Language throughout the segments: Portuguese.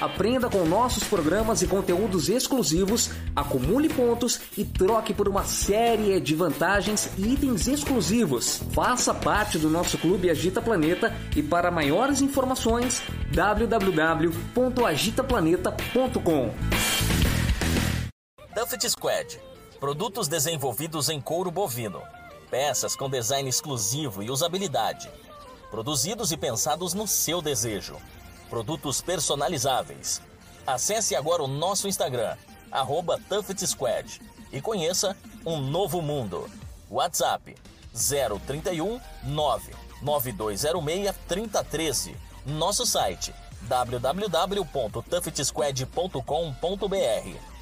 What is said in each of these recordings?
Aprenda com nossos programas e conteúdos exclusivos, acumule pontos e troque por uma série de vantagens e itens exclusivos. Faça parte do nosso clube Agita Planeta e para maiores informações www.agitaplaneta.com. Tuffet Squad. Produtos desenvolvidos em couro bovino. Peças com design exclusivo e usabilidade. Produzidos e pensados no seu desejo produtos personalizáveis. Acesse agora o nosso Instagram, arroba Squad, e conheça um novo mundo. WhatsApp 031 99206 3013. Nosso site www.tuffetsquad.com.br.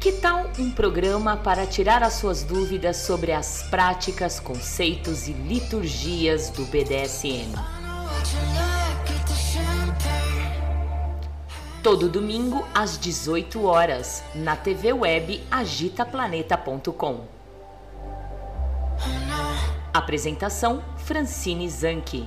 Que tal um programa para tirar as suas dúvidas sobre as práticas, conceitos e liturgias do BDSM? Todo domingo às 18 horas na TV web agitaplaneta.com. Apresentação Francine Zanke.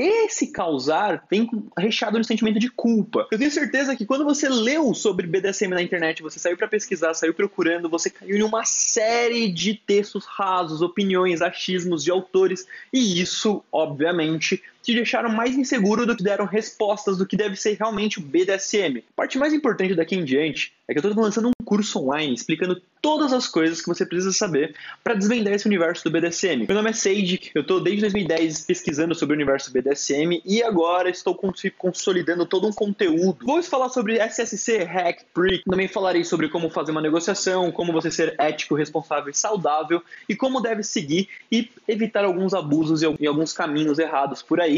Esse causar vem recheado de sentimento de culpa. Eu tenho certeza que quando você leu sobre BDSM na internet, você saiu para pesquisar, saiu procurando, você caiu em uma série de textos rasos, opiniões, achismos de autores, e isso, obviamente, te deixaram mais inseguro do que deram respostas do que deve ser realmente o BDSM. A parte mais importante daqui em diante é que eu estou lançando um curso online explicando todas as coisas que você precisa saber para desvendar esse universo do BDSM. Meu nome é Sage, eu estou desde 2010 pesquisando sobre o universo BDSM e agora estou consolidando todo um conteúdo. Vou falar sobre SSC, Hack, Prick, também falarei sobre como fazer uma negociação, como você ser ético, responsável e saudável e como deve seguir e evitar alguns abusos e alguns caminhos errados por aí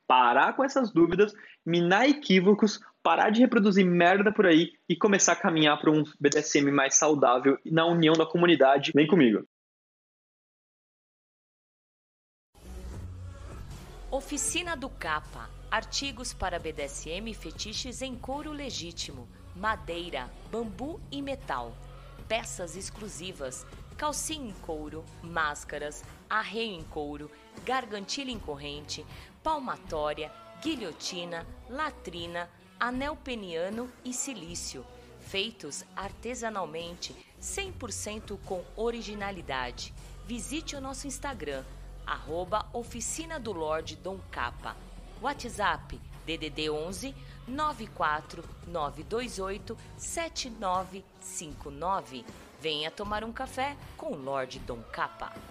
parar com essas dúvidas, minar equívocos, parar de reproduzir merda por aí e começar a caminhar para um BDSM mais saudável e na união da comunidade. Vem comigo. Oficina do Capa. Artigos para BDSM e fetiches em couro legítimo, madeira, bambu e metal. Peças exclusivas, calcinha em couro, máscaras, arreio em couro, gargantilha em corrente, palmatória, guilhotina, latrina, anel peniano e silício, feitos artesanalmente, 100% com originalidade. Visite o nosso Instagram, arroba Oficina do Lorde Dom Capa. WhatsApp DDD 11 94 928 7959. Venha tomar um café com o Lorde Dom Capa.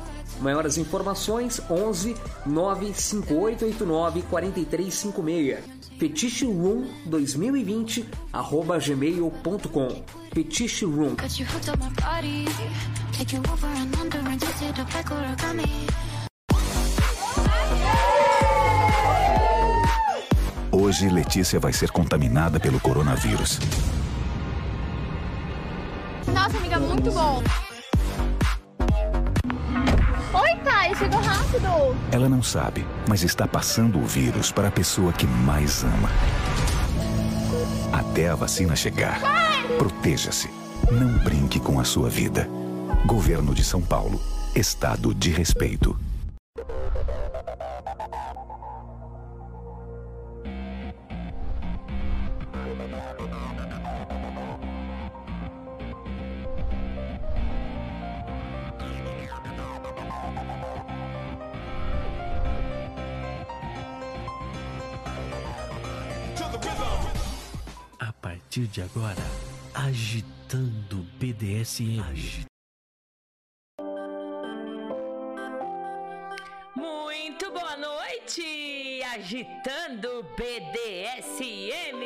Maiores informações 11 95889 4356. Fetiche Room 2020 arroba gmail.com. Fetiche Room. Hoje, Letícia vai ser contaminada pelo coronavírus. Nossa, amiga, muito bom. Oi, pai, chegou rápido. Ela não sabe, mas está passando o vírus para a pessoa que mais ama. Até a vacina chegar, proteja-se. Não brinque com a sua vida. Governo de São Paulo. Estado de respeito. Partir de agora, agitando BDSM. Muito boa noite, agitando BDSM.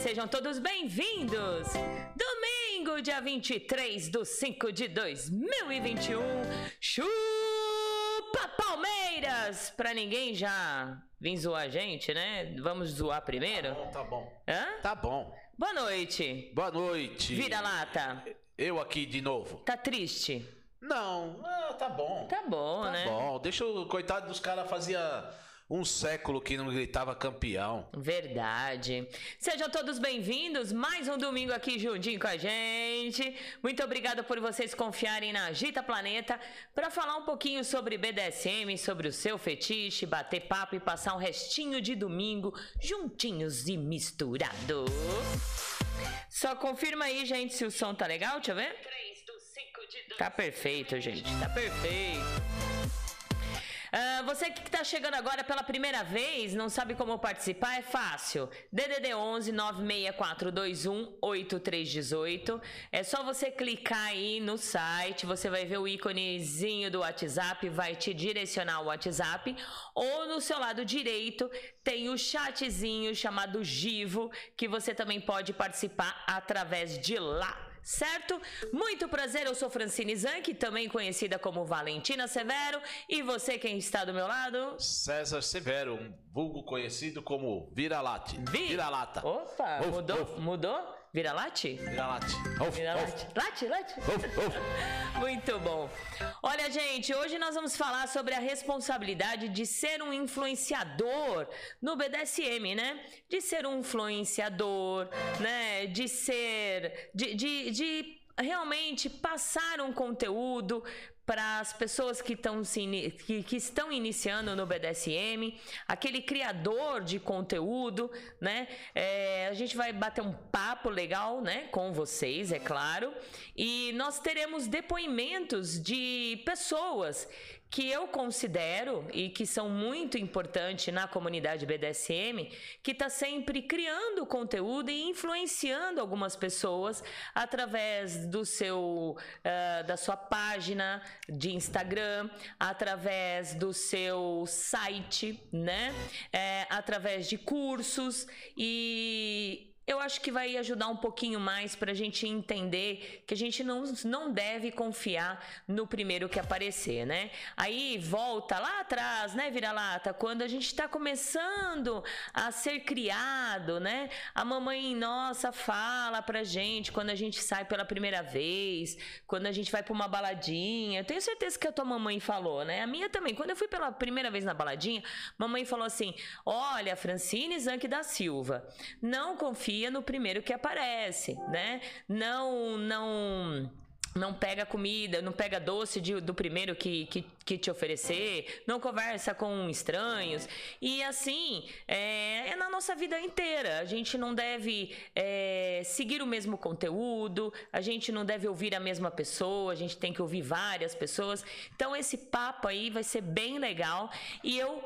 Sejam todos bem-vindos. Domingo, dia 23 de 5 de 2021. Chupa Palmeiras! Pra ninguém já vir zoar a gente, né? Vamos zoar primeiro? Tá bom. Hã? Tá bom. Boa noite. Boa noite. Vira-lata. Eu aqui de novo. Tá triste? Não, ah, tá bom. Tá bom, Tá né? bom. Deixa o coitado dos caras fazia um século que não gritava campeão. Verdade. Sejam todos bem-vindos. Mais um domingo aqui juntinho com a gente. Muito obrigada por vocês confiarem na Agita Planeta para falar um pouquinho sobre BDSM, sobre o seu fetiche, bater papo e passar um restinho de domingo juntinhos e misturados. Só confirma aí, gente, se o som tá legal. Deixa eu ver. Tá perfeito, gente. Tá perfeito. Ah, você que está chegando agora pela primeira vez, não sabe como participar, é fácil. DDD 11 96421 8318. É só você clicar aí no site, você vai ver o íconezinho do WhatsApp, vai te direcionar ao WhatsApp, ou no seu lado direito tem o chatzinho chamado Givo, que você também pode participar através de lá. Certo? Muito prazer, eu sou Francine Zanck, também conhecida como Valentina Severo. E você, quem está do meu lado? César Severo, um vulgo conhecido como Vira-Late. Vi- Vira-lata. Opa, mudou? Mudou? Vira-late? Vira-late. Uf, Vira-late. uf, Late, late. uf, uf. Muito bom. Olha, gente, hoje nós vamos falar sobre a responsabilidade de ser um influenciador no BDSM, né? De ser um influenciador, né? De ser. de, de, de realmente passar um conteúdo para as pessoas que, estão se que, que estão iniciando no BDSM, aquele criador de conteúdo, né? É, a gente vai bater um papo legal, né, com vocês, é claro, e nós teremos depoimentos de pessoas que eu considero e que são muito importantes na comunidade BDSM, que está sempre criando conteúdo e influenciando algumas pessoas através do seu ah, da sua página de Instagram, através do seu site, né? É, através de cursos e eu acho que vai ajudar um pouquinho mais para a gente entender que a gente não, não deve confiar no primeiro que aparecer, né? Aí volta lá atrás, né, vira-lata, quando a gente está começando a ser criado, né? A mamãe nossa fala pra gente quando a gente sai pela primeira vez, quando a gente vai pra uma baladinha. Eu tenho certeza que a tua mamãe falou, né? A minha também. Quando eu fui pela primeira vez na baladinha, mamãe falou assim: Olha, Francine Zanck da Silva, não confia no primeiro que aparece, né? Não, não. Não pega comida, não pega doce de- do primeiro que, que, que te oferecer, não conversa com estranhos. E assim, é, é na nossa vida inteira. A gente não deve é, seguir o mesmo conteúdo, a gente não deve ouvir a mesma pessoa, a gente tem que ouvir várias pessoas. Então, esse papo aí vai ser bem legal. E eu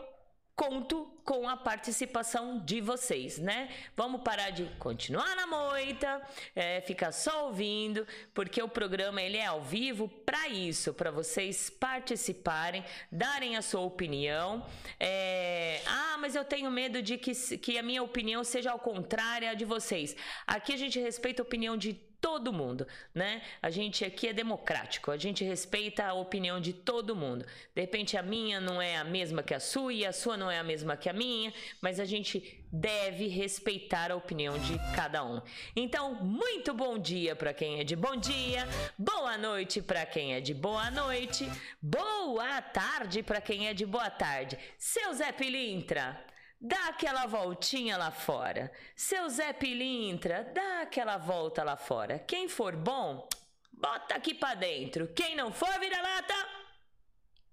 conto com a participação de vocês, né? Vamos parar de continuar na moita, é, ficar só ouvindo, porque o programa ele é ao vivo para isso, para vocês participarem, darem a sua opinião. É, ah, mas eu tenho medo de que, que a minha opinião seja ao contrário à de vocês. Aqui a gente respeita a opinião de todo mundo, né? A gente aqui é democrático, a gente respeita a opinião de todo mundo. De repente a minha não é a mesma que a sua e a sua não é a mesma que a minha, mas a gente deve respeitar a opinião de cada um. Então, muito bom dia para quem é de bom dia, boa noite para quem é de boa noite, boa tarde para quem é de boa tarde. Seu Zé Pilintra, Dá aquela voltinha lá fora. Seu Zé Pilintra, dá aquela volta lá fora. Quem for bom, bota aqui pra dentro. Quem não for, vira lata.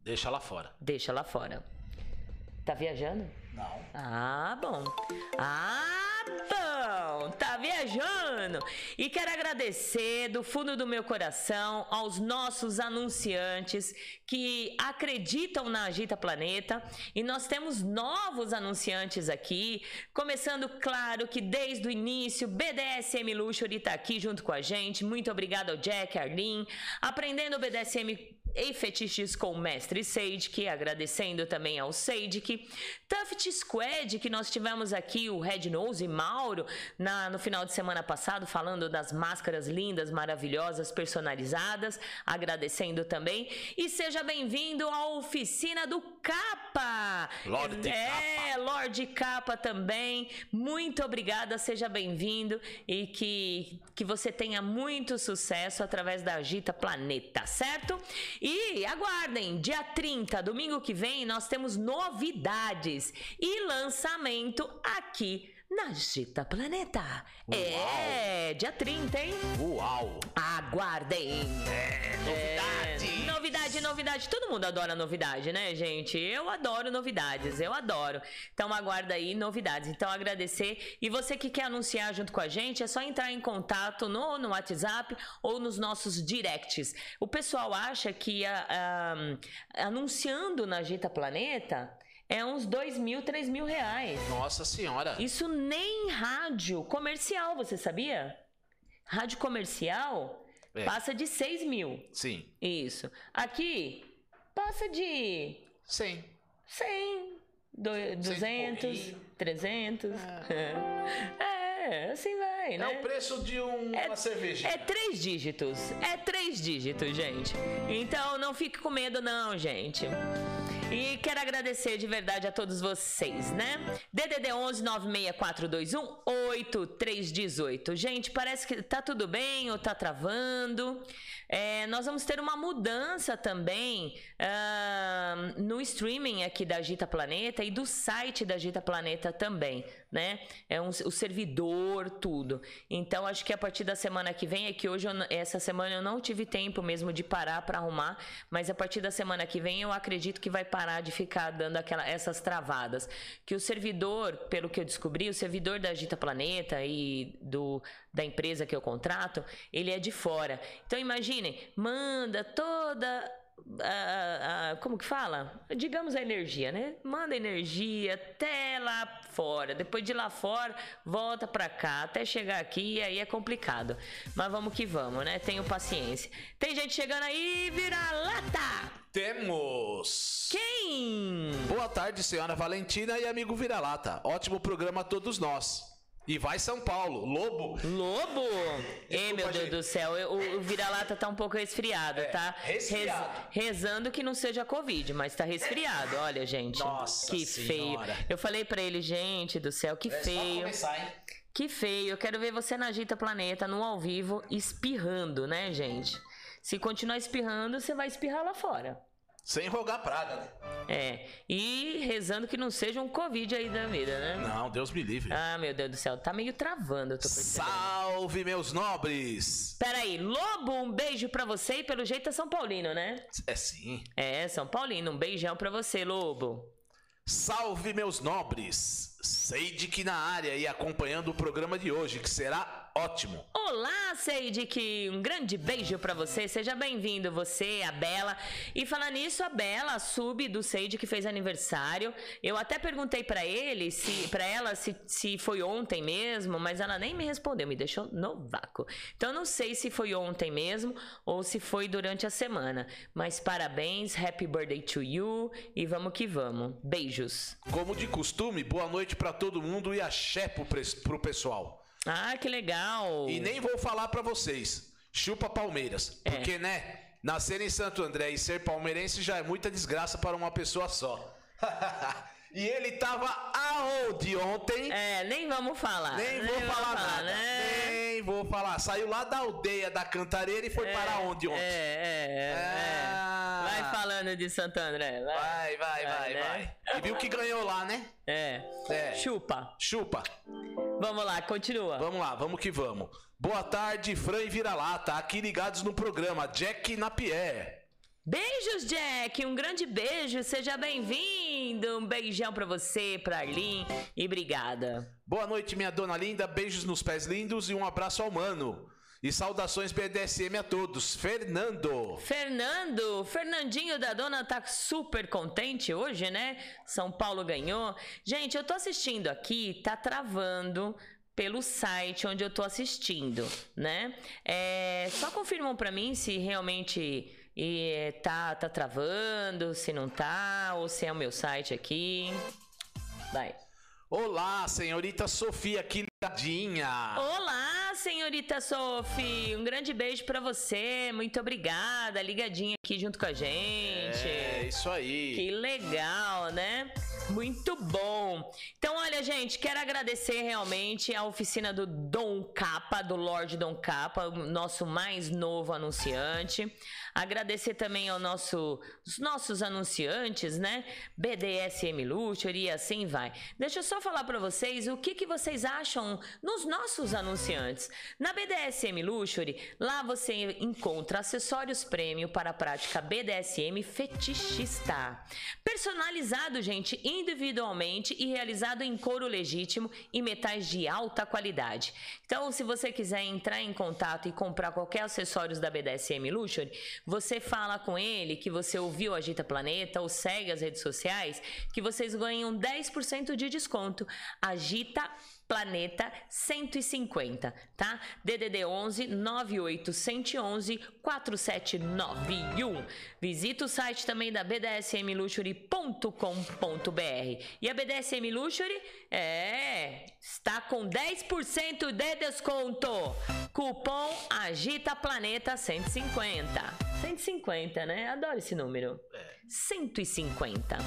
Deixa lá fora. Deixa lá fora. Tá viajando? Não. Ah, bom. Ah, bom. Tá viajando. E quero agradecer do fundo do meu coração aos nossos anunciantes que acreditam na Agita Planeta. E nós temos novos anunciantes aqui. Começando, claro, que desde o início, BDSM Luxury está aqui junto com a gente. Muito obrigado ao Jack, Arlene. Aprendendo BDSM e fetiches com o mestre Sage, agradecendo também ao Sage, Tuft Squad, que nós tivemos aqui o Red Nose e Mauro na, no final de semana passado, falando das máscaras lindas, maravilhosas, personalizadas, agradecendo também. E seja bem-vindo à oficina do Capa! Lorde é, Capa. Lorde Capa também. Muito obrigada, seja bem-vindo e que, que você tenha muito sucesso através da Agita Planeta, certo? E aguardem, dia 30, domingo que vem, nós temos novidades e lançamento aqui na Gita Planeta. Uau. É, dia 30, hein? Uau! Aguardem! É, novidade! É, novidade, novidade. Todo mundo adora novidade, né, gente? Eu adoro novidades, eu adoro. Então aguarda aí novidades. Então agradecer. E você que quer anunciar junto com a gente, é só entrar em contato no, no WhatsApp ou nos nossos directs. O pessoal acha que a, a, anunciando na Gita Planeta é uns dois mil, três mil reais. Nossa senhora. Isso nem rádio comercial, você sabia? Rádio comercial é. passa de seis mil. Sim. Isso. Aqui passa de 100. 100, do, 200, 300. É. é, assim vai, né? É o preço de um, é, uma cerveja. É três dígitos. É três dígitos, gente. Então não fique com medo, não, gente. E quero agradecer de verdade a todos vocês, né? DDD 11 96421 8318. Gente, parece que tá tudo bem ou tá travando. É, nós vamos ter uma mudança também uh, no streaming aqui da Gita Planeta e do site da Gita Planeta também, né? É um, o servidor, tudo. Então, acho que a partir da semana que vem, é que hoje, eu, essa semana eu não tive tempo mesmo de parar para arrumar, mas a partir da semana que vem eu acredito que vai parar de ficar dando aquela, essas travadas. Que o servidor, pelo que eu descobri, o servidor da Gita Planeta e do, da empresa que eu contrato, ele é de fora. Então, imagine manda toda a, a, como que fala? Digamos a energia, né? Manda energia até lá fora. Depois de lá fora, volta para cá até chegar aqui e aí é complicado. Mas vamos que vamos, né? Tenho paciência. Tem gente chegando aí, vira lata. Temos. Quem? Boa tarde, senhora Valentina e amigo Vira-Lata. Ótimo programa a todos nós. E vai São Paulo. Lobo. Lobo? Ei, meu Deus do céu. O, o vira-lata tá um pouco resfriado, é, tá? Resfriado. Rez, rezando que não seja Covid, mas tá resfriado. Olha, gente. Nossa Que senhora. feio. Eu falei para ele, gente do céu, que é feio. Começar, hein? Que feio. Eu quero ver você na Agita Planeta, no ao vivo, espirrando, né, gente? Se continuar espirrando, você vai espirrar lá fora. Sem rogar praga, né? É. E rezando que não seja um Covid aí da vida, né? Não, Deus me livre. Ah, meu Deus do céu. Tá meio travando, eu tô percebendo. Salve, meus nobres! Peraí, Lobo, um beijo pra você e pelo jeito é São Paulino, né? É sim. É, São Paulino. Um beijão pra você, Lobo. Salve, meus nobres! Sei de que na área e acompanhando o programa de hoje, que será ótimo. Olá, Seidik! Um grande beijo pra você. Seja bem-vindo, você, a Bela. E falando nisso, a Bela, a sub do Seid que fez aniversário. Eu até perguntei pra ele, se para ela se, se foi ontem mesmo, mas ela nem me respondeu, me deixou no vácuo. Então não sei se foi ontem mesmo ou se foi durante a semana. Mas parabéns, happy birthday to you e vamos que vamos. Beijos. Como de costume, boa noite pra todo mundo e axé pro, pro pessoal. Ah, que legal. E nem vou falar pra vocês. Chupa Palmeiras. É. Porque, né? Nascer em Santo André e ser palmeirense já é muita desgraça para uma pessoa só. e ele tava aonde ontem? É, nem vamos falar. Nem vou vamos falar nada. né? Nem vou falar. Saiu lá da aldeia da Cantareira e foi para onde ontem? É, é, é. Ah. é. Vai falando de Santo André. Vai, Vai, vai, vai, né? vai. E viu que ganhou lá, né? É. É. Chupa. Chupa. Vamos lá, continua. Vamos lá, vamos que vamos. Boa tarde, Fran e Vira-Lata. Aqui ligados no programa. Jack Napier. Beijos, Jack. Um grande beijo. Seja bem-vindo. Um beijão pra você, pra Arlene. E obrigada. Boa noite, minha dona linda. Beijos nos pés lindos e um abraço ao mano. E saudações BDSM a todos. Fernando. Fernando, Fernandinho da Dona tá super contente hoje, né? São Paulo ganhou. Gente, eu tô assistindo aqui, tá travando pelo site onde eu tô assistindo, né? É, só confirmam pra mim se realmente eh, tá, tá travando, se não tá, ou se é o meu site aqui. Vai. Olá, senhorita Sofia, que ligadinha. Olá, senhorita Sophie. Um grande beijo pra você. Muito obrigada. Ligadinha aqui junto com a gente. É, isso aí. Que legal, né? Muito bom. Então, olha, gente, quero agradecer realmente a oficina do Dom Capa, do Lorde Dom Capa, o nosso mais novo anunciante. Agradecer também ao nosso, os nossos anunciantes, né? BDSM Luxury e assim vai. Deixa eu só falar para vocês o que, que vocês acham nos nossos anunciantes. Na BDSM Luxury, lá você encontra acessórios prêmio para a prática BDSM fetichista. Personalizado, gente, individualmente e realizado em couro legítimo e metais de alta qualidade. Então, se você quiser entrar em contato e comprar qualquer acessórios da BDSM Luxury, você fala com ele que você ouviu Agita Planeta ou segue as redes sociais, que vocês ganham 10% de desconto. Agita Planeta 150, tá? DDD 11 98 111 4791. Visita o site também da bdsmluxury.com.br. E a BDSM Luxury é está com 10% de desconto. Cupom Agita Planeta 150. 150, né? Adoro esse número. 150,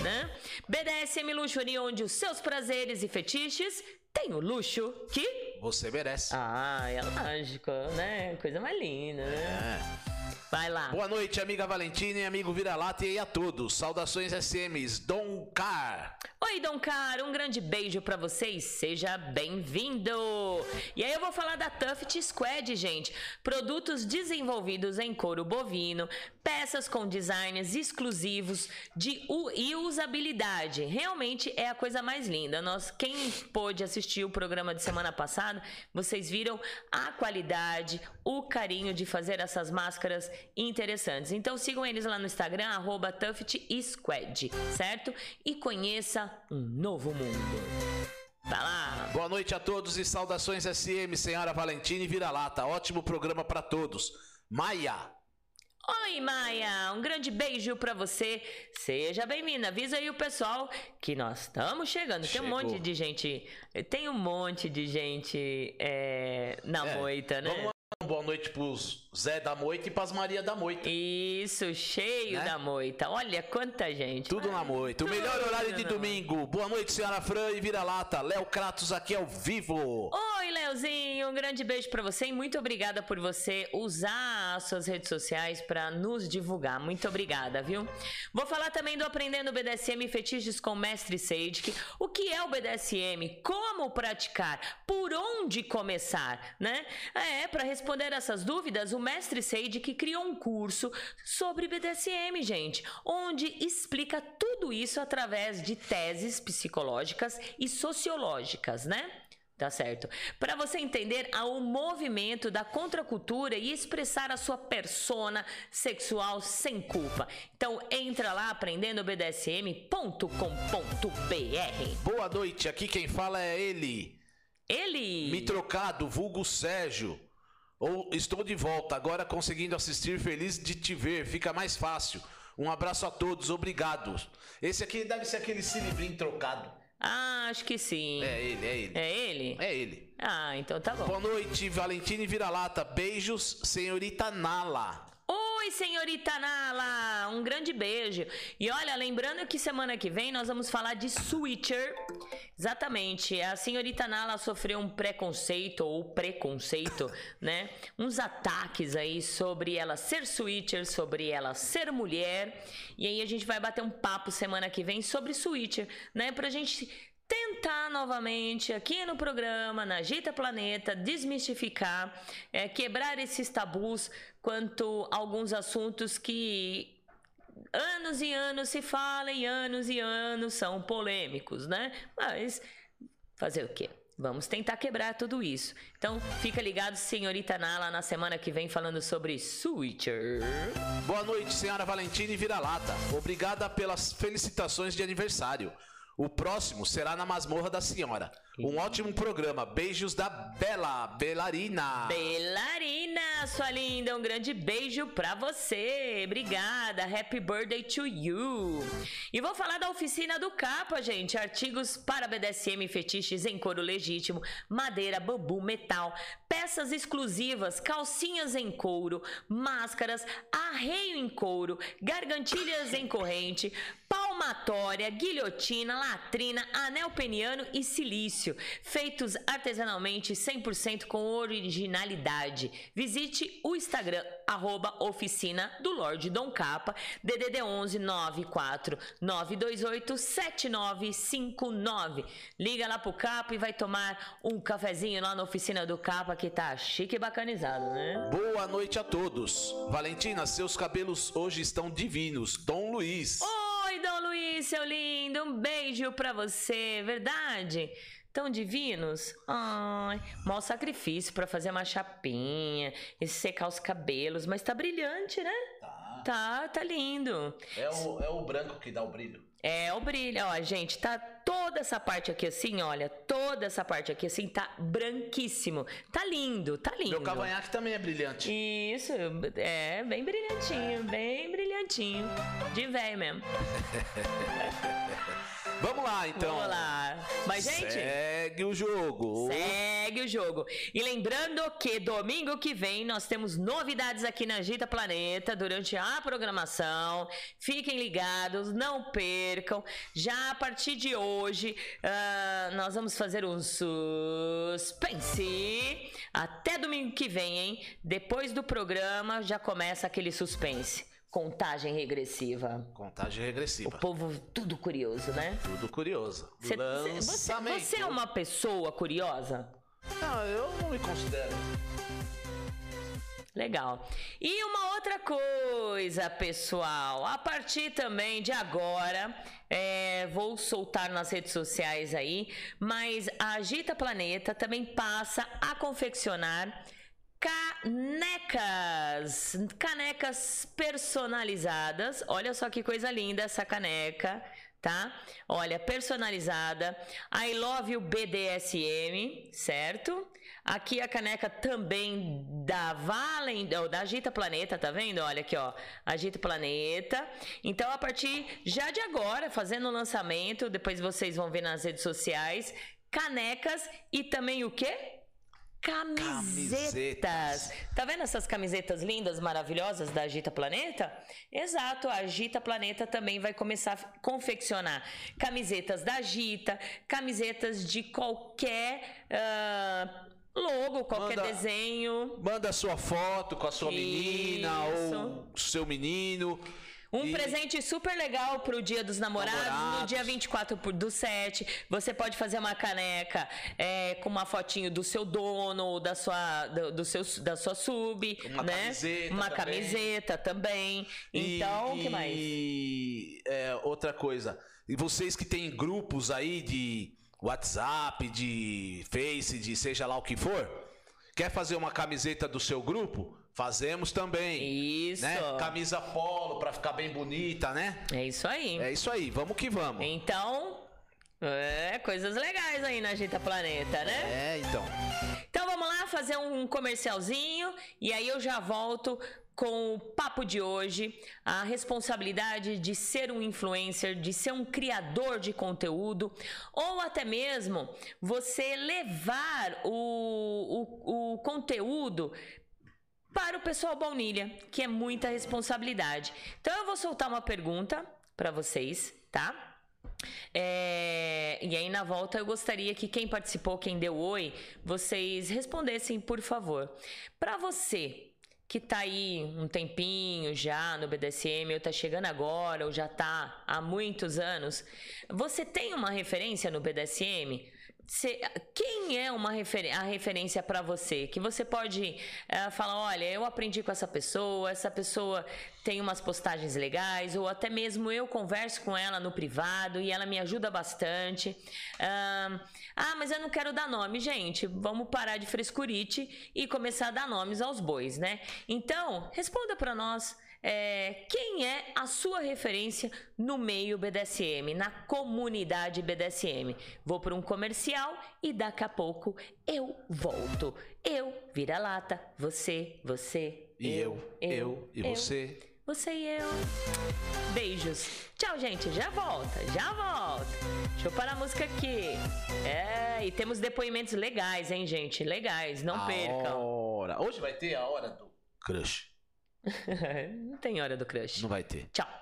né? BDSM Luxury, onde os seus prazeres e fetiches têm o luxo que. Você merece. Ah, é lógico, né? Coisa mais linda, né? É. Vai lá. Boa noite, amiga Valentina e amigo Vira-Lata e a todos. Saudações SMs. Dom Car. Oi, Dom Caro, um grande beijo pra vocês, seja bem-vindo! E aí eu vou falar da Tuft Squad, gente. Produtos desenvolvidos em couro bovino, peças com designs exclusivos de e usabilidade. Realmente é a coisa mais linda. Nós, quem pôde assistir o programa de semana passada, vocês viram a qualidade, o carinho de fazer essas máscaras interessantes. Então sigam eles lá no Instagram, arroba Squad, certo? E conheça um novo mundo. Vai lá! Boa noite a todos e saudações SM, senhora Valentina e Vira-Lata. Ótimo programa pra todos. Maia. Oi, Maia! Um grande beijo pra você. Seja bem-vinda. Avisa aí o pessoal que nós estamos chegando. Tem um Chegou. monte de gente. Tem um monte de gente é, na É, moita, né? Vamos uma boa noite pros Zé da Moita e pras Maria da Moita. Isso, cheio Né? da moita. Olha quanta gente. Tudo na moita. O melhor horário de domingo. Boa noite, senhora Fran e Vira-Lata. Léo Kratos aqui ao vivo. Oi, Leozinho, um grande beijo pra você e muito obrigada por você usar as suas redes sociais pra nos divulgar. Muito obrigada, viu? Vou falar também do Aprendendo BDSM Fetiches com Mestre Sage. O que é o BDSM? Como praticar? Por onde começar, né? É, pra responder essas dúvidas, o Mestre Sage que criou um curso sobre BDSM, gente, onde explica tudo isso através de teses psicológicas e sociológicas, né? Tá certo. Para você entender o movimento da contracultura e expressar a sua persona sexual sem culpa. Então entra lá aprendendobdsm.com.br. Boa noite, aqui quem fala é ele. Ele. Me trocado, vulgo Sérgio. Ou estou de volta, agora conseguindo assistir, feliz de te ver, fica mais fácil. Um abraço a todos, obrigado. Esse aqui deve ser aquele cilindrinho trocado. Ah, acho que sim. É ele, é ele. É ele? É ele. Ah, então tá bom. Boa noite, Valentina e Vira-Lata. Beijos, senhorita Nala. Oi, senhorita Nala! Um grande beijo. E olha, lembrando que semana que vem nós vamos falar de Switcher. Exatamente. A senhorita Nala sofreu um preconceito ou preconceito, né? Uns ataques aí sobre ela ser Switcher, sobre ela ser mulher. E aí a gente vai bater um papo semana que vem sobre Switcher, né? Pra gente tentar novamente aqui no programa, na Agita Planeta, desmistificar, é, quebrar esses tabus quanto alguns assuntos que anos e anos se falam e anos e anos são polêmicos, né? Mas fazer o quê? Vamos tentar quebrar tudo isso. Então, fica ligado, senhorita Nala, na semana que vem falando sobre Switcher. Boa noite, senhora Valentina e Vira-Lata. Obrigada pelas felicitações de aniversário. O próximo será na Masmorra da Senhora. Um ótimo programa. Beijos da Bela, Belarina. Belarina, sua linda, um grande beijo pra você. Obrigada. Happy birthday to you. E vou falar da oficina do Capa, gente. Artigos para BDSM fetiches em couro legítimo, madeira, bambu, metal, peças exclusivas, calcinhas em couro, máscaras, arreio em couro, gargantilhas em corrente, palmatória, guilhotina, latrina, anel peniano e silício, feitos artesanalmente 100% com originalidade. Visite o Instagram arroba oficina do Lorde Dom Capa, DDD 11 94 928 7959. Liga lá pro Capa e vai tomar um cafezinho lá na oficina do Capa que tá chique e bacanizado, né? Boa noite a todos. Valentina, seus cabelos hoje estão divinos. Dom Luiz. Oi, Dom Luiz, seu lindo, um beijo pra você, verdade? Tão divinos? Ai, mau sacrifício pra fazer uma chapinha e secar os cabelos, mas tá brilhante, né? Tá. Tá, tá lindo. É o, é o branco que dá o brilho. É o brilho, ó, gente, tá toda essa parte aqui assim, olha, toda essa parte aqui assim tá branquíssimo. Tá lindo, tá lindo. Meu cavanhaque também é brilhante. Isso, é bem brilhantinho, bem brilhantinho. De velho mesmo. Vamos lá, então. Vamos lá. Mas, gente. Segue o jogo. Segue o jogo. E lembrando que domingo que vem nós temos novidades aqui na Agita Planeta durante a programação. Fiquem ligados, não percam. Já a partir de hoje, ah, nós vamos fazer um suspense. Até domingo que vem, hein? Depois do programa já começa aquele suspense. Contagem regressiva. Contagem regressiva. O povo tudo curioso, né? Tudo curioso. Cê- cê- você, Lançamento. você é uma pessoa curiosa? Não, eu não me considero. Legal. E uma outra coisa, pessoal, a partir também de agora, é, vou soltar nas redes sociais aí, mas a Agita Planeta também passa a confeccionar canecas, canecas personalizadas. Olha só que coisa linda essa caneca, tá? Olha, personalizada. I love you BDSM, certo? Aqui a caneca também da Valen, ou da Agita Planeta, tá vendo? Olha aqui, ó, Agita Planeta. Então, a partir já de agora, fazendo o lançamento, depois vocês vão ver nas redes sociais, canecas e também o quê? Camisetas. Camisetas. Tá vendo essas camisetas lindas, maravilhosas da Agita Planeta? Exato, a Agita Planeta também vai começar a confeccionar camisetas da Agita, camisetas de qualquer ah, logo, qualquer Manda- desenho. Manda sua foto com a sua menina Isso. ou seu menino. Um E- presente super legal pro Dia dos Namorados, no Namorados. dia 24 por- do 7. Você pode fazer uma caneca é, com uma fotinho do seu dono, ou da sua, do, do seu, da sua sub, Uma né? camiseta uma também. camiseta também. Então, o que mais? E é, outra coisa. E vocês que têm grupos aí de WhatsApp, de Face, de seja lá o que for. Quer fazer uma camiseta do seu grupo? Fazemos também. Isso. Né? Camisa polo pra ficar bem bonita, né? É isso aí. É isso aí, vamos que vamos. Então, é, coisas legais aí na Agita Planeta, né? É, então. Então vamos lá fazer um comercialzinho e aí eu já volto com o papo de hoje, a responsabilidade de ser um influencer, de ser um criador de conteúdo, ou até mesmo você levar o, o, o conteúdo para o pessoal baunilha, que é muita responsabilidade. Então eu vou soltar uma pergunta para vocês, tá? É, e aí na volta eu gostaria que quem participou, quem deu oi, vocês respondessem, por favor. Para você que tá aí um tempinho já no BDSM, ou tá chegando agora, ou já tá há muitos anos, você tem uma referência no BDSM? Cê, quem é uma a referência para você? Que você pode uh, falar, olha, eu aprendi com essa pessoa, essa pessoa tem umas postagens legais, ou até mesmo eu converso com ela no privado e ela me ajuda bastante. Ah, mas eu não quero dar nome, gente. Vamos parar de frescurite e começar a dar nomes aos bois, né? Então, responda para nós. É, quem é a sua referência no meio BDSM, na comunidade BDSM? Vou para um comercial e daqui a pouco eu volto. Eu, vira-lata, você, você, e eu, eu, eu e eu. você. Você e eu. Beijos. Tchau, gente. Já volta, já volta. Deixa eu parar a música aqui. É, e temos depoimentos legais, hein, gente? Legais, não a percam. Hora. Hoje vai ter a hora do crush. não tem hora do crush. Não vai ter. Tchau.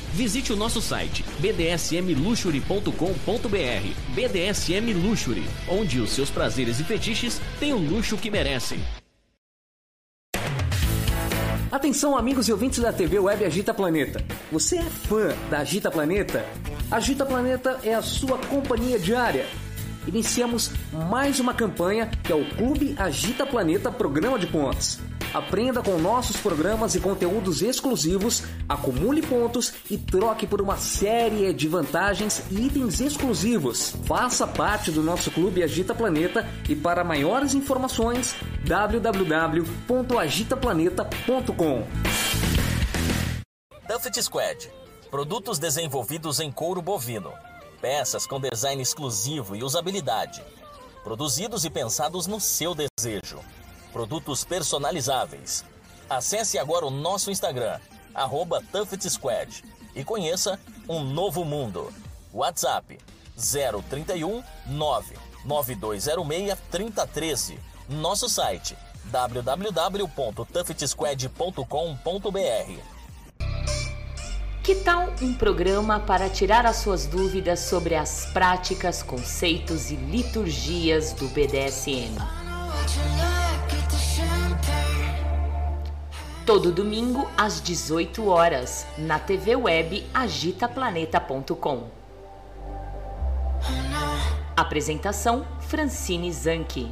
Visite o nosso site bdsmluxury.com.br. BDSM Luxury, onde os seus prazeres e fetiches têm o luxo que merecem. Atenção, amigos e ouvintes da TV Web Agita Planeta. Você é fã da Agita Planeta? Agita Planeta é a sua companhia diária. Iniciamos mais uma campanha que é o Clube Agita Planeta Programa de Pontos. Aprenda com nossos programas e conteúdos exclusivos, acumule pontos e troque por uma série de vantagens e itens exclusivos. Faça parte do nosso clube Agita Planeta e para maiores informações www.agitaplaneta.com. Tuffet Squad. Produtos desenvolvidos em couro bovino. Peças com design exclusivo e usabilidade. Produzidos e pensados no seu desejo produtos personalizáveis. Acesse agora o nosso Instagram, arroba Squad, e conheça um novo mundo. WhatsApp 031 99206 3013. Nosso site www.tuffetsquad.com.br. Que tal um programa para tirar as suas dúvidas sobre as práticas, conceitos e liturgias do BDSM? Todo domingo às 18 horas na TV web agitaplaneta.com. Apresentação Francine Zanke.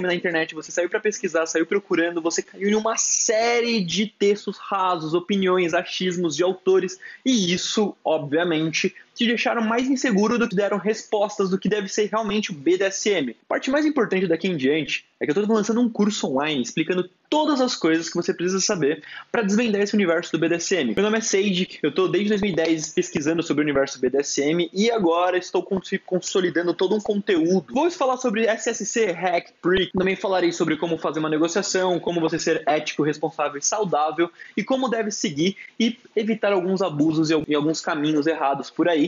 na internet, você saiu para pesquisar, saiu procurando, você caiu em uma série de textos rasos, opiniões, achismos de autores, e isso, obviamente, te deixaram mais inseguro do que deram respostas do que deve ser realmente o BDSM. A parte mais importante daqui em diante é que eu estou lançando um curso online explicando todas as coisas que você precisa saber para desvendar esse universo do BDSM. Meu nome é Sage, eu estou desde 2010 pesquisando sobre o universo BDSM e agora estou consolidando todo um conteúdo. Vou falar sobre SSC, Hack, Prick, também falarei sobre como fazer uma negociação, como você ser ético, responsável e saudável e como deve seguir e evitar alguns abusos e alguns caminhos errados por aí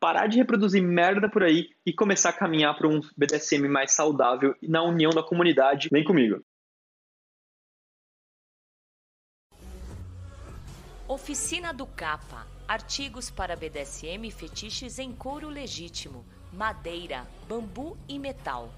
parar de reproduzir merda por aí e começar a caminhar para um BDSM mais saudável na união da comunidade. Vem comigo. Oficina do Capa. Artigos para BDSM e fetiches em couro legítimo, madeira, bambu e metal.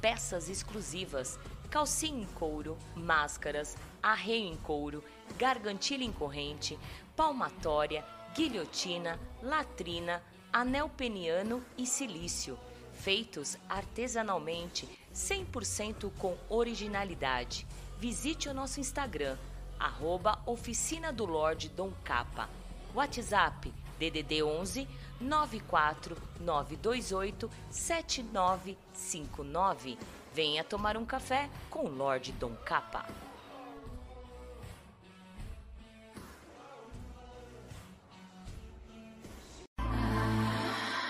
Peças exclusivas, calcinha em couro, máscaras, arreio em couro, gargantilha em corrente, palmatória, guilhotina, latrina, anel peniano e silício, feitos artesanalmente, 100% com originalidade. Visite o nosso Instagram, arroba Oficina do Lorde Dom Capa. WhatsApp DDD 11 94 928 7959. Venha tomar um café com o Lorde Dom Capa.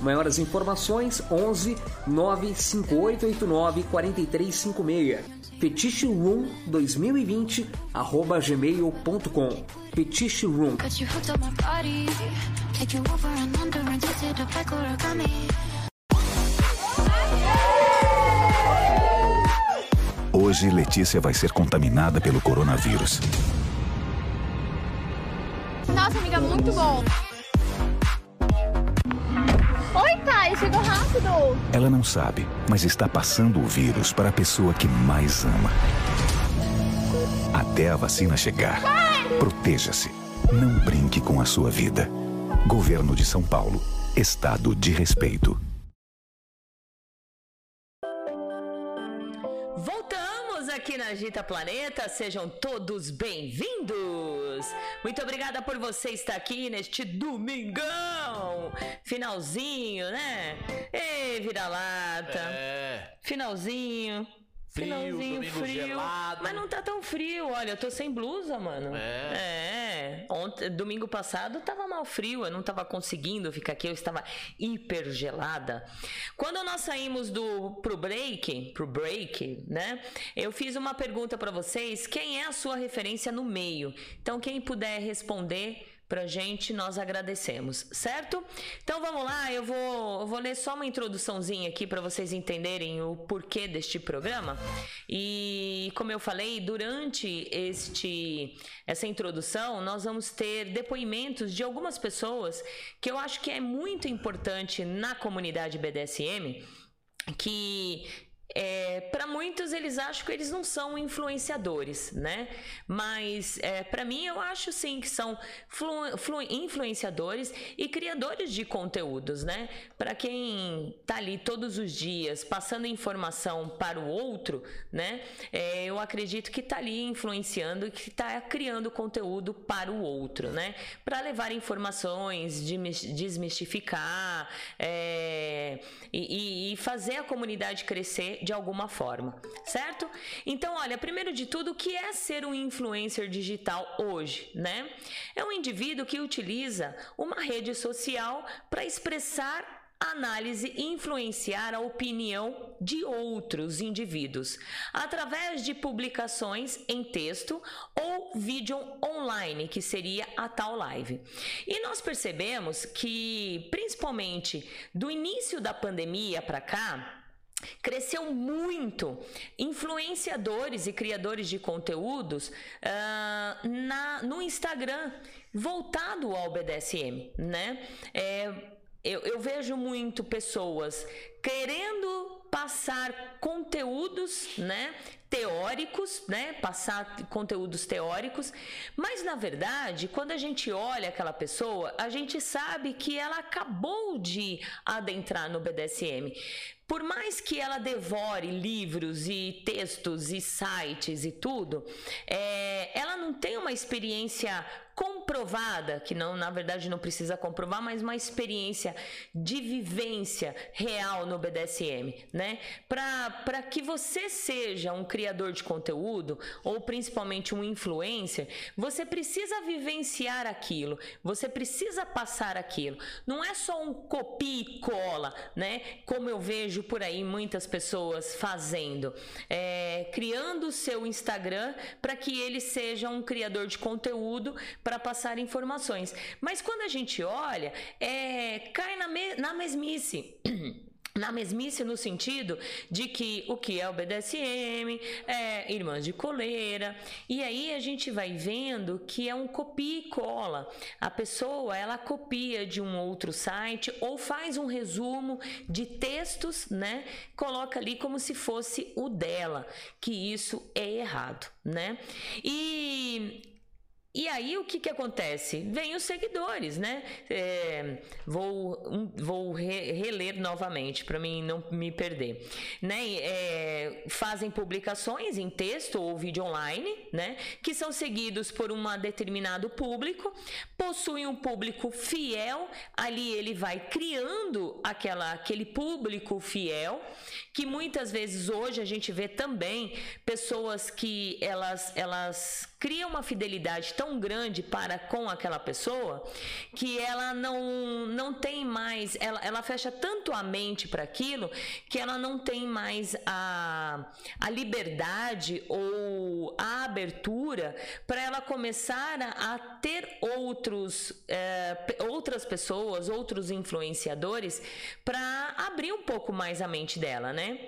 Maiores informações 11 95889 4356. Fetiche Room 2020 arroba gmail.com. Fetiche Room. Hoje Letícia vai ser contaminada pelo coronavírus. Nossa, amiga, muito bom. Oi, Thay, chegou rápido. Ela não sabe, mas está passando o vírus para a pessoa que mais ama. Até a vacina chegar, proteja-se. Não brinque com a sua vida. Governo de São Paulo. Estado de respeito. Agita Planeta, sejam todos bem-vindos! Muito obrigada por você estar aqui neste domingão! Finalzinho, né? Ei, vira-lata! É. Finalzinho. Frio, Finalzinho domingo frio. gelado. Mas não tá tão frio, olha, eu tô sem blusa, mano. É. É. Ontem, domingo passado tava mal frio, eu não tava conseguindo ficar aqui, eu estava hiper gelada. Quando nós saímos do pro break, pro break, né? Eu fiz uma pergunta para vocês, quem é a sua referência no meio? Então quem puder responder pra gente, nós agradecemos, certo? Então vamos lá, eu vou, eu vou ler só uma introduçãozinha aqui para vocês entenderem o porquê deste programa. E como eu falei, durante este essa introdução, nós vamos ter depoimentos de algumas pessoas que eu acho que é muito importante na comunidade BDSM que é, para muitos eles acham que eles não são influenciadores, né? Mas é, para mim eu acho sim que são flu, flu, influenciadores e criadores de conteúdos, né? Para quem tá ali todos os dias passando informação para o outro, né? É, eu acredito que tá ali influenciando e que tá criando conteúdo para o outro, né? Para levar informações, desmistificar é, e, e fazer a comunidade crescer de alguma forma, certo? Então, olha, primeiro de tudo, o que é ser um influencer digital hoje, né? É um indivíduo que utiliza uma rede social para expressar análise e influenciar a opinião de outros indivíduos através de publicações em texto ou vídeo online, que seria a tal live. E nós percebemos que, principalmente do início da pandemia para cá, cresceu muito influenciadores e criadores de conteúdos uh, na, no Instagram voltado ao BDSM, né? É, eu, eu vejo muito pessoas querendo passar conteúdos, né, teóricos, né, passar conteúdos teóricos, mas na verdade, quando a gente olha aquela pessoa, a gente sabe que ela acabou de adentrar no BDSM. Por mais que ela devore livros e textos e sites e tudo, é, ela não tem uma experiência comprovada, que não, na verdade não precisa comprovar, mas uma experiência de vivência real no BDSM, né? Para que você seja um criador de conteúdo ou principalmente um influencer, você precisa vivenciar aquilo, você precisa passar aquilo. Não é só um copia e cola, né? Como eu vejo por aí muitas pessoas fazendo, é, criando o seu Instagram para que ele seja um criador de conteúdo para passar informações. Mas quando a gente olha, é, cai na, me, na mesmice. na mesmice no sentido de que o que é o BDSM, é irmãs de coleira, e aí a gente vai vendo que é um copia e cola. A pessoa, ela copia de um outro site ou faz um resumo de textos, né? Coloca ali como se fosse o dela, que isso é errado, né? E e aí o que, que acontece? Vem os seguidores, né? É, vou um, vou re, reler novamente para mim não me perder, né? É, fazem publicações em texto ou vídeo online, né? Que são seguidos por um determinado público, possuem um público fiel. Ali ele vai criando aquela aquele público fiel que muitas vezes hoje a gente vê também pessoas que elas elas criam uma fidelidade tão grande para com aquela pessoa que ela não, não tem mais, ela, ela fecha tanto a mente para aquilo que ela não tem mais a, a liberdade ou a abertura para ela começar a, a ter outros, é, outras pessoas, outros influenciadores para abrir um pouco mais a mente dela, né?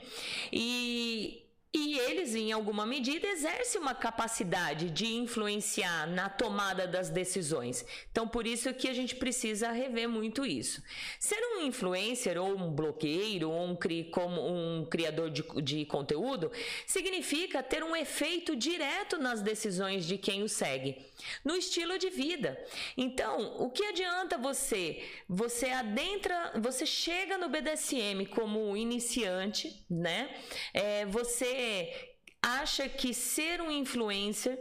E e eles, em alguma medida, exercem uma capacidade de influenciar na tomada das decisões. Então, por isso que a gente precisa rever muito isso. Ser um influencer, ou um blogueiro, ou um, cri, como um criador de, de conteúdo, significa ter um efeito direto nas decisões de quem o segue no estilo de vida. Então, o que adianta você? Você adentra, você chega no BDSM como iniciante, né? É, você acha que ser um influencer,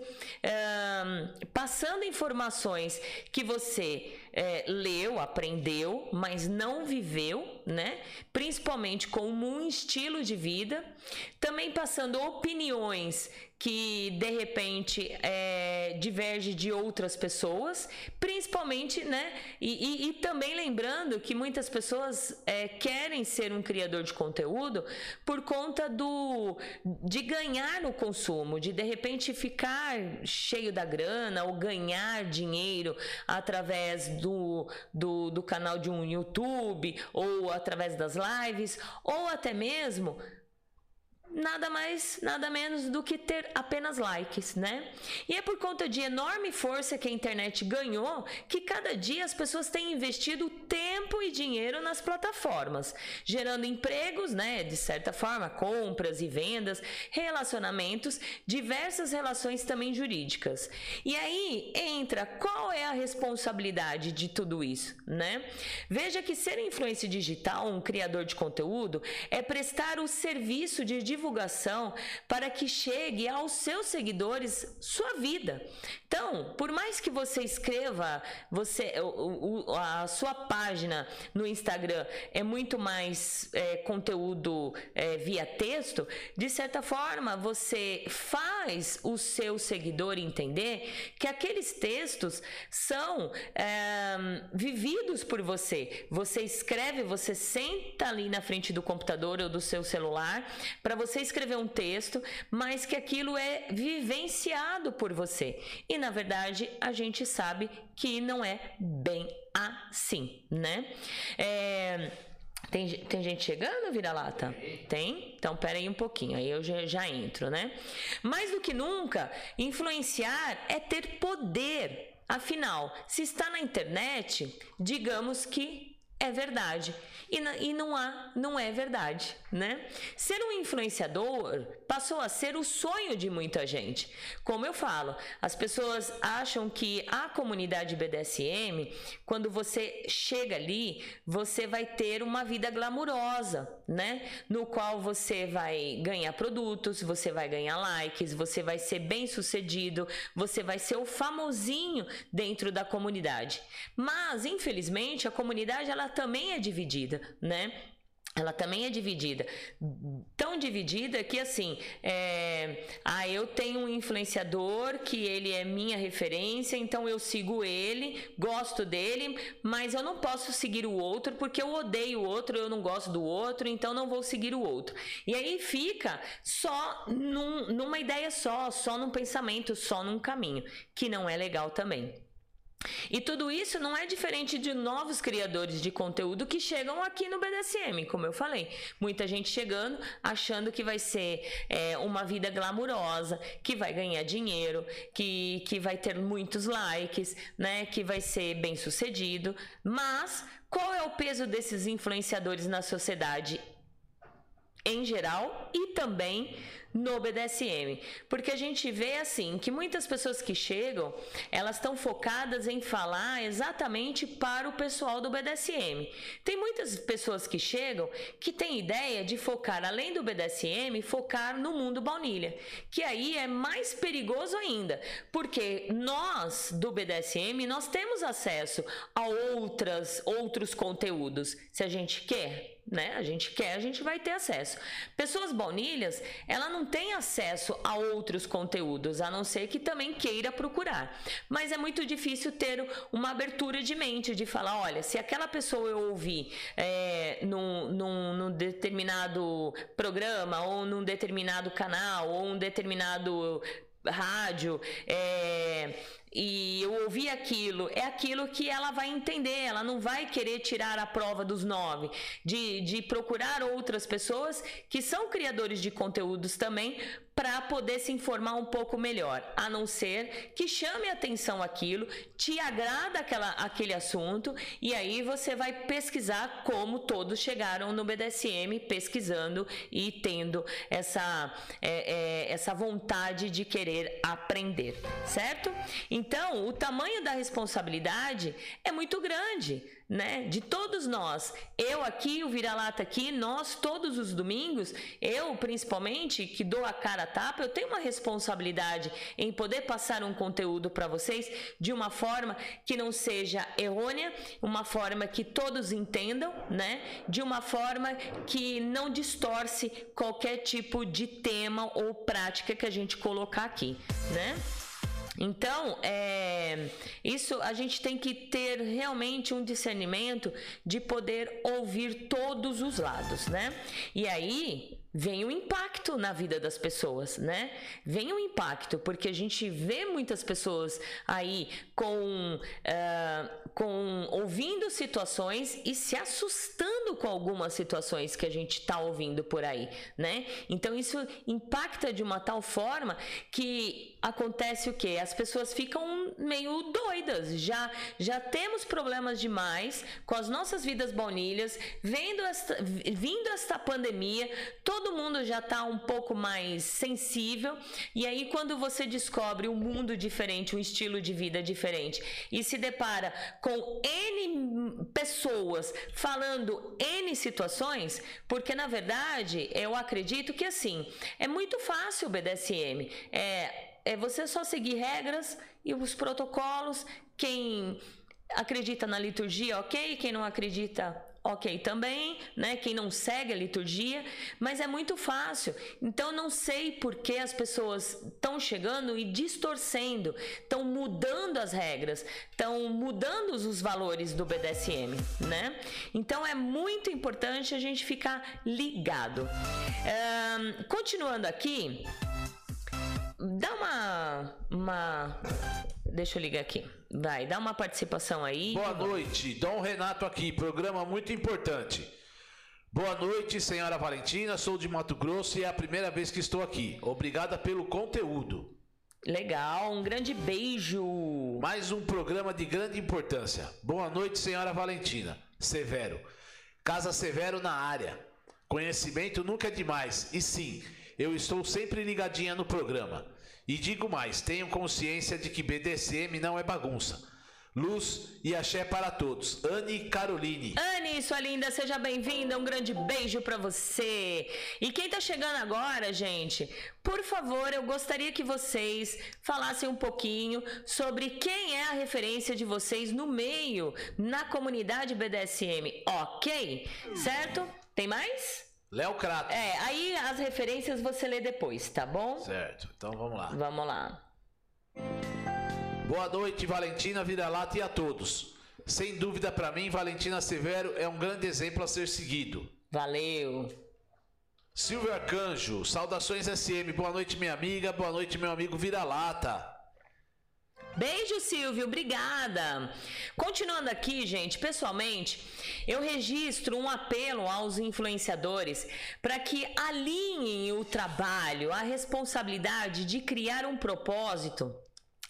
passando informações que você é, leu, aprendeu, mas não viveu, né? Principalmente como um estilo de vida, também passando opiniões que de repente é, diverge de outras pessoas, principalmente, né? E, e, e também lembrando que muitas pessoas é, querem ser um criador de conteúdo por conta do de ganhar no consumo, de de repente ficar cheio da grana ou ganhar dinheiro através do, do, do canal de um YouTube ou através das lives ou até mesmo nada mais, nada menos do que ter apenas likes, né? E é por conta de enorme força que a internet ganhou que cada dia as pessoas têm investido tempo e dinheiro nas plataformas, gerando empregos, né? De certa forma, compras e vendas, relacionamentos, diversas relações também jurídicas. E aí entra qual é a responsabilidade de tudo isso, né? Veja que ser influência digital, um criador de conteúdo, é prestar o serviço de divulgação divulgação para que chegue aos seus seguidores sua vida. Então, por mais que você escreva você a sua página no Instagram é muito mais é, conteúdo é, via texto, de certa forma você faz o seu seguidor entender que aqueles textos são é, vividos por você. Você escreve, você senta ali na frente do computador ou do seu celular para você escrever um texto, mas que aquilo é vivenciado por você. E na verdade a gente sabe que não é bem assim, né? É, tem, tem gente chegando, vira-lata? Tem? Então, pera aí um pouquinho, aí eu já, já entro, né? Mais do que nunca, influenciar é ter poder. Afinal, se está na internet, digamos que é verdade e, e não há, não é verdade, né? Ser um influenciador passou a ser o sonho de muita gente. Como eu falo, as pessoas acham que a comunidade BDSM, quando você chega ali, você vai ter uma vida glamurosa, né? No qual você vai ganhar produtos, você vai ganhar likes, você vai ser bem sucedido, você vai ser o famosinho dentro da comunidade. Mas, infelizmente, a comunidade ela também é dividida, né? ela também é dividida. Tão dividida que assim, é, ah, eu tenho um influenciador que ele é minha referência, então eu sigo ele, gosto dele, mas eu não posso seguir o outro porque eu odeio o outro, eu não gosto do outro, então não vou seguir o outro. E aí fica só num, numa ideia só, só num pensamento, só num caminho, que não é legal também. E tudo isso não é diferente de novos criadores de conteúdo que chegam aqui no BDSM, como eu falei. Muita gente chegando achando que vai ser é, uma vida glamurosa, que vai ganhar dinheiro, que, que vai ter muitos likes, né? Que vai ser bem sucedido. Mas qual é o peso desses influenciadores na sociedade em geral e também no BDSM, porque a gente vê assim que muitas pessoas que chegam, elas estão focadas em falar exatamente para o pessoal do BDSM. Tem muitas pessoas que chegam que têm ideia de focar além do BDSM, focar no mundo baunilha, que aí é mais perigoso ainda, porque nós do BDSM nós temos acesso a outras outros conteúdos, se a gente quer né? A gente quer, a gente vai ter acesso. Pessoas baunilhas, ela não tem acesso a outros conteúdos, a não ser que também queira procurar. Mas é muito difícil ter uma abertura de mente, de falar, olha, se aquela pessoa eu ouvi é, num, num, num determinado programa, ou num determinado canal, ou um determinado rádio, é, e eu ouvi aquilo, é aquilo que ela vai entender, ela não vai querer tirar a prova dos nove, de, de procurar outras pessoas que são criadores de conteúdos também para poder se informar um pouco melhor, a não ser que chame atenção aquilo, te agrada aquela, aquele assunto e aí você vai pesquisar como todos chegaram no BDSM, pesquisando e tendo essa, é, é, essa vontade de querer aprender, certo? Então, o tamanho da responsabilidade é muito grande né? De todos nós. Eu aqui, o vira-lata aqui, nós todos os domingos, eu principalmente, que dou a cara a tapa, eu tenho uma responsabilidade em poder passar um conteúdo para vocês de uma forma que não seja errônea, uma forma que todos entendam, né? De uma forma que não distorce qualquer tipo de tema ou prática que a gente colocar aqui, né? Então, é, isso a gente tem que ter realmente um discernimento de poder ouvir todos os lados, né? E aí, vem o impacto na vida das pessoas, né? Vem o impacto, porque a gente vê muitas pessoas aí com, uh, com ouvindo situações e se assustando com algumas situações que a gente está ouvindo por aí, né? Então isso impacta de uma tal forma que acontece o que? As pessoas ficam meio doidas. Já já temos problemas demais com as nossas vidas baunilhas, vendo esta, vindo esta pandemia, todo todo mundo já está um pouco mais sensível. E aí, quando você descobre um mundo diferente, um estilo de vida diferente, e se depara com N pessoas falando N situações, porque na verdade eu acredito que assim é muito fácil o BDSM. É, é você só seguir regras e os protocolos. Quem acredita na liturgia, ok. Quem não acredita, ok também, né? Quem não segue a liturgia, mas é muito fácil. Então não sei por que as pessoas estão chegando e distorcendo, estão mudando as regras, estão mudando os valores do BDSM, né? Então é muito importante a gente ficar ligado. continuando aqui, dá uma, uma Deixa eu ligar aqui. Vai, dá uma participação aí. Boa noite, Dom Renato aqui, programa muito importante. Boa noite, senhora Valentina. Sou de Mato Grosso e é a primeira vez que estou aqui. Obrigada pelo conteúdo. Legal, um grande beijo. Mais um programa de grande importância. Boa noite, senhora Valentina. Severo. Casa Severo na área. Conhecimento nunca é demais. E sim, eu estou sempre ligadinha no programa. E digo mais, tenham consciência de que BDSM não é bagunça. Luz e axé para todos. Anne Caroline. Anne, sua linda, seja bem-vinda. Um grande beijo para você. E quem tá chegando agora, gente, por favor, eu gostaria que vocês falassem um pouquinho sobre quem é a referência de vocês no meio, na comunidade BDSM, ok? Certo? Tem mais? Léo Crato. É, aí as referências você lê depois, tá bom? Certo. Então vamos lá. Vamos lá. Boa noite, Valentina Vira-Lata e a todos. Sem dúvida para mim, Valentina Severo é um grande exemplo a ser seguido. Valeu. Silvio Arcanjo, saudações SM. Boa noite, minha amiga. Boa noite, meu amigo Vira-Lata. Beijo, Silvio, obrigada. Continuando aqui, gente, pessoalmente, eu registro um apelo aos influenciadores para que alinhem o trabalho, a responsabilidade de criar um propósito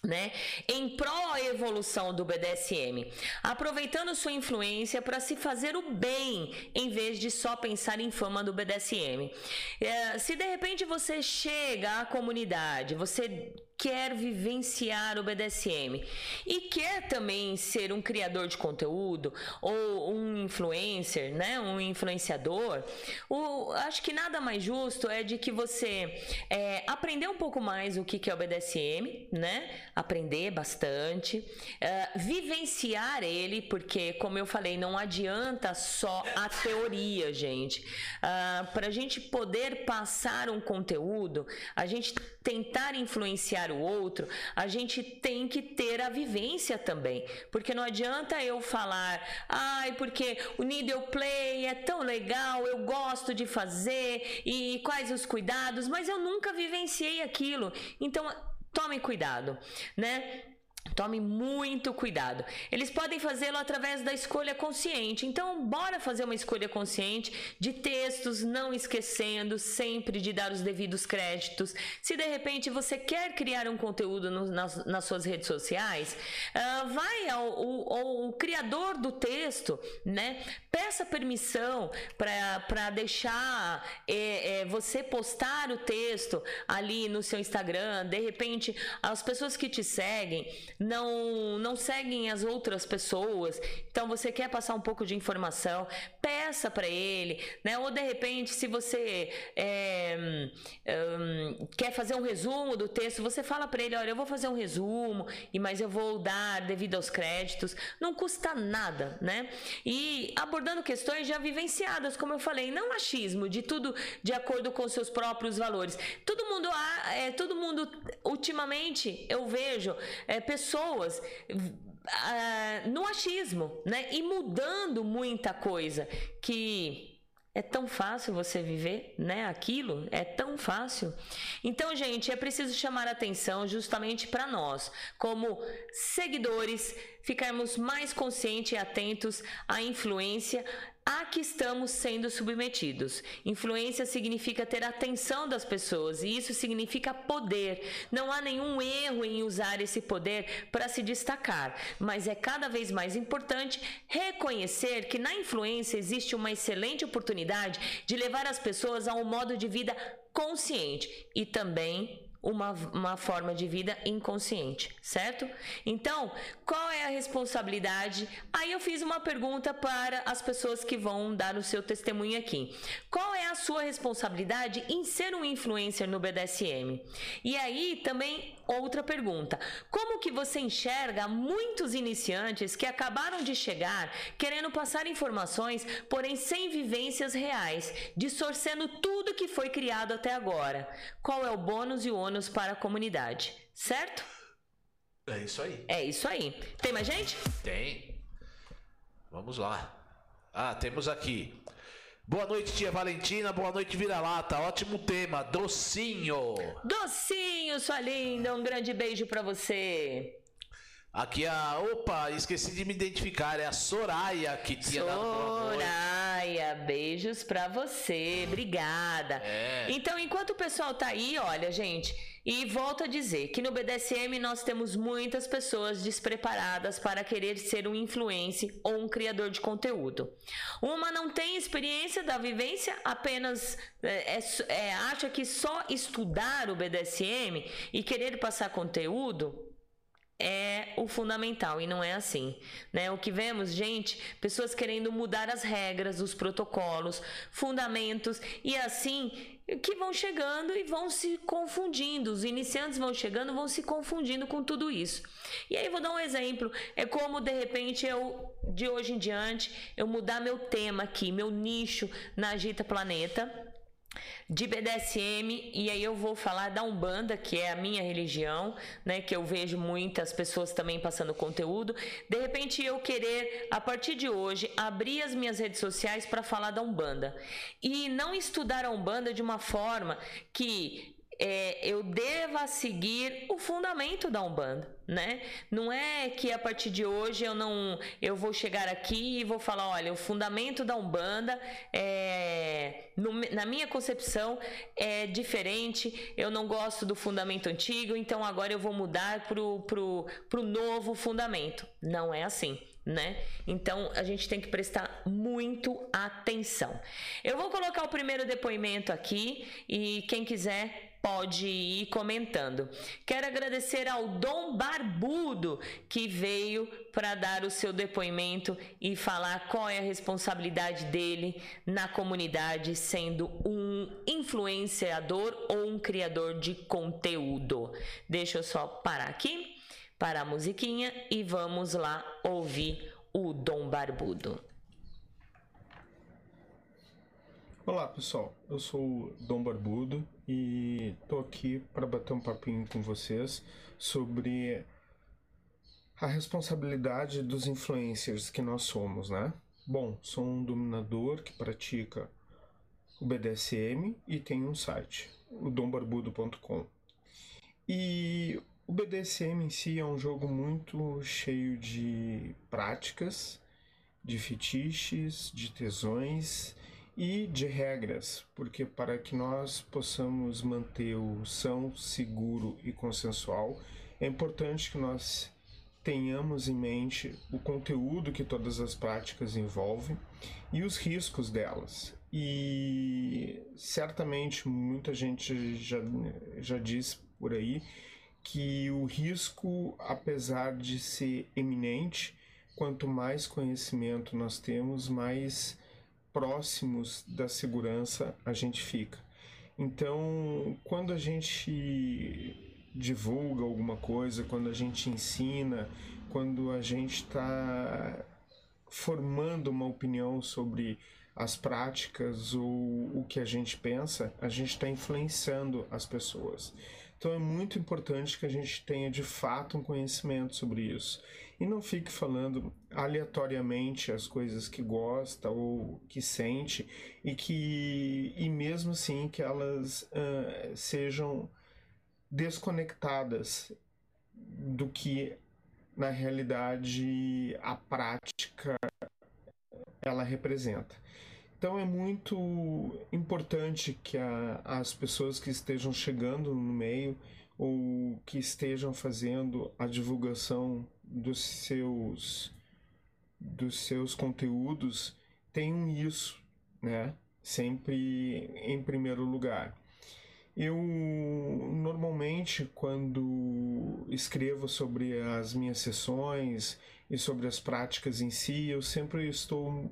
né, em pró-evolução do BDSM, aproveitando sua influência para se fazer o bem em vez de só pensar em fama do BDSM. É, se de repente você chega à comunidade, você quer vivenciar o BDSM e quer também ser um criador de conteúdo ou um influencer, né, um influenciador, o, acho que nada mais justo é de que você é, aprender um pouco mais o que, que é o BDSM, né, aprender bastante, é, vivenciar ele, porque como eu falei, não adianta só a teoria, gente. Uh, Para a gente poder passar um conteúdo, a gente tentar influenciar o outro, a gente tem que ter a vivência também. Porque não adianta eu falar, ai, porque o needle play é tão legal, eu gosto de fazer e quais os cuidados, mas eu nunca vivenciei aquilo. Então, tome cuidado, né? Tome muito cuidado. Eles podem fazê-lo através da escolha consciente. Então, bora fazer uma escolha consciente de textos, não esquecendo sempre de dar os devidos créditos. Se de repente você quer criar um conteúdo no, nas, nas, suas redes sociais, uh, vai ao, ao, ao, criador do texto, né? Peça permissão para deixar é, é, você postar o texto ali no seu Instagram. De repente, as pessoas que te seguem não não seguem as outras pessoas. Então você quer passar um pouco de informação, peça para ele, né? Ou de repente, se você é, um, quer fazer um resumo do texto, você fala para ele, olha, eu vou fazer um resumo, e mas eu vou dar devido aos créditos. Não custa nada, né? E abordando questões já vivenciadas, como eu falei, não achismo de tudo de acordo com seus próprios valores. Todo mundo, é, todo mundo ultimamente eu vejo é, pessoas uh, no achismo, né? E mudando muita coisa que é tão fácil você viver, né? Aquilo é tão fácil. Então, gente, é preciso chamar atenção justamente para nós, como seguidores, ficarmos mais conscientes e atentos à influência a que estamos sendo submetidos. Influência significa ter atenção das pessoas e isso significa poder. Não há nenhum erro em usar esse poder para se destacar, mas é cada vez mais importante reconhecer que na influência existe uma excelente oportunidade de levar as pessoas a um modo de vida consciente e também uma, uma forma de vida inconsciente, certo? Então, qual é a responsabilidade? Aí eu fiz uma pergunta para as pessoas que vão dar o seu testemunho aqui. Qual é a sua responsabilidade em ser um influencer no BDSM? E aí também outra pergunta: como que você enxerga muitos iniciantes que acabaram de chegar querendo passar informações, porém sem vivências reais, distorcendo tudo que foi criado até agora? Qual é o bônus e o ônus para a comunidade, certo? É isso aí. É isso aí. Tem mais gente? Tem. Vamos lá. Ah, temos aqui. Boa noite, tia Valentina. Boa noite, Vira-Lata. Ótimo tema, docinho. Docinho, sua linda. Um grande beijo para você. Aqui a. Opa, esqueci de me identificar. É a Soraya que tinha Soraya, dado Soraya, beijos pra você. Obrigada. É. Então, enquanto o pessoal tá aí, olha, gente. E volto a dizer que no BDSM nós temos muitas pessoas despreparadas para querer ser um influencer ou um criador de conteúdo. Uma não tem experiência da vivência, apenas é, é, é acha que só estudar o BDSM e querer passar conteúdo é o fundamental e não é assim, né? O que vemos, gente, pessoas querendo mudar as regras, os protocolos, fundamentos e assim que vão chegando e vão se confundindo. Os iniciantes vão chegando, vão se confundindo com tudo isso. E aí vou dar um exemplo, é como de repente eu de hoje em diante eu mudar meu tema aqui, meu nicho na Agita Planeta de BDSM e aí eu vou falar da Umbanda, que é a minha religião, né, que eu vejo muitas pessoas também passando conteúdo. De repente eu querer a partir de hoje abrir as minhas redes sociais para falar da Umbanda e não estudar a Umbanda de uma forma que é, eu deva seguir o fundamento da Umbanda, né? Não é que a partir de hoje eu não eu vou chegar aqui e vou falar, olha, o fundamento da Umbanda é, no, na minha concepção é diferente, eu não gosto do fundamento antigo, então agora eu vou mudar pro, pro, pro novo fundamento. Não é assim né? Então a gente tem que prestar muito atenção. Eu vou colocar o primeiro depoimento aqui e quem quiser pode ir comentando. Quero agradecer ao Dom Barbudo que veio para dar o seu depoimento e falar qual é a responsabilidade dele na comunidade, sendo um influenciador ou um criador de conteúdo. Deixa eu só parar aqui para a musiquinha e vamos lá ouvir o Dom Barbudo. Olá pessoal, eu sou o Dom Barbudo e tô aqui para bater um papinho com vocês sobre a responsabilidade dos influencers que nós somos, né? Bom, sou um dominador que pratica o BDSM e tem um site, o dombarbudo.com. E o BDSM em si é um jogo muito cheio de práticas, de fetiches, de tesões e de regras, porque para que nós possamos manter o são, seguro e consensual, é importante que nós tenhamos em mente o conteúdo que todas as práticas envolvem e os riscos delas. E certamente muita gente já, já disse por aí que o risco, apesar de ser eminente, quanto mais conhecimento nós temos, mais próximos da segurança a gente fica. Então, quando a gente divulga alguma coisa, quando a gente ensina, quando a gente está formando uma opinião sobre as práticas ou o que a gente pensa, a gente está influenciando as pessoas. Então é muito importante que a gente tenha de fato um conhecimento sobre isso e não fique falando aleatoriamente as coisas que gosta ou que sente e que e mesmo assim que elas uh, sejam desconectadas do que na realidade a prática ela representa. Então é muito importante que a, as pessoas que estejam chegando no meio ou que estejam fazendo a divulgação dos seus dos seus conteúdos tenham isso, né? Sempre em primeiro lugar. Eu normalmente, quando escrevo sobre as minhas sessões e sobre as práticas em si, eu sempre estou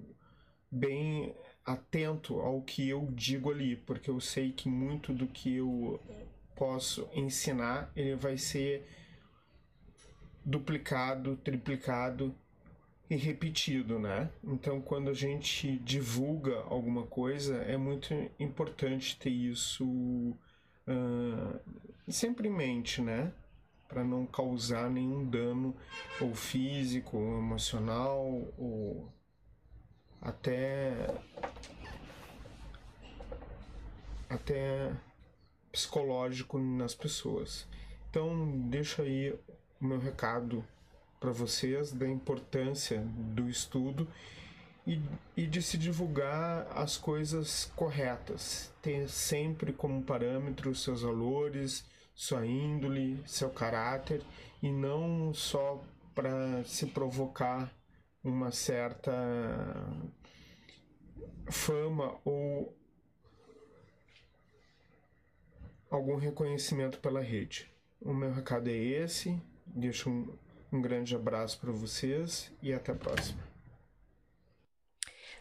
bem atento ao que eu digo ali, porque eu sei que muito do que eu posso ensinar, ele vai ser duplicado, triplicado e repetido, né? Então, quando a gente divulga alguma coisa, é muito importante ter isso uh, sempre em mente, né? Para não causar nenhum dano ou físico, ou emocional, ou até até psicológico nas pessoas. Então, deixa aí o meu recado para vocês da importância do estudo e, e de se divulgar as coisas corretas. Ter sempre como parâmetro seus valores, sua índole, seu caráter e não só para se provocar uma certa fama ou algum reconhecimento pela rede. O meu recado é esse. Deixo um, um grande abraço para vocês e até a próxima.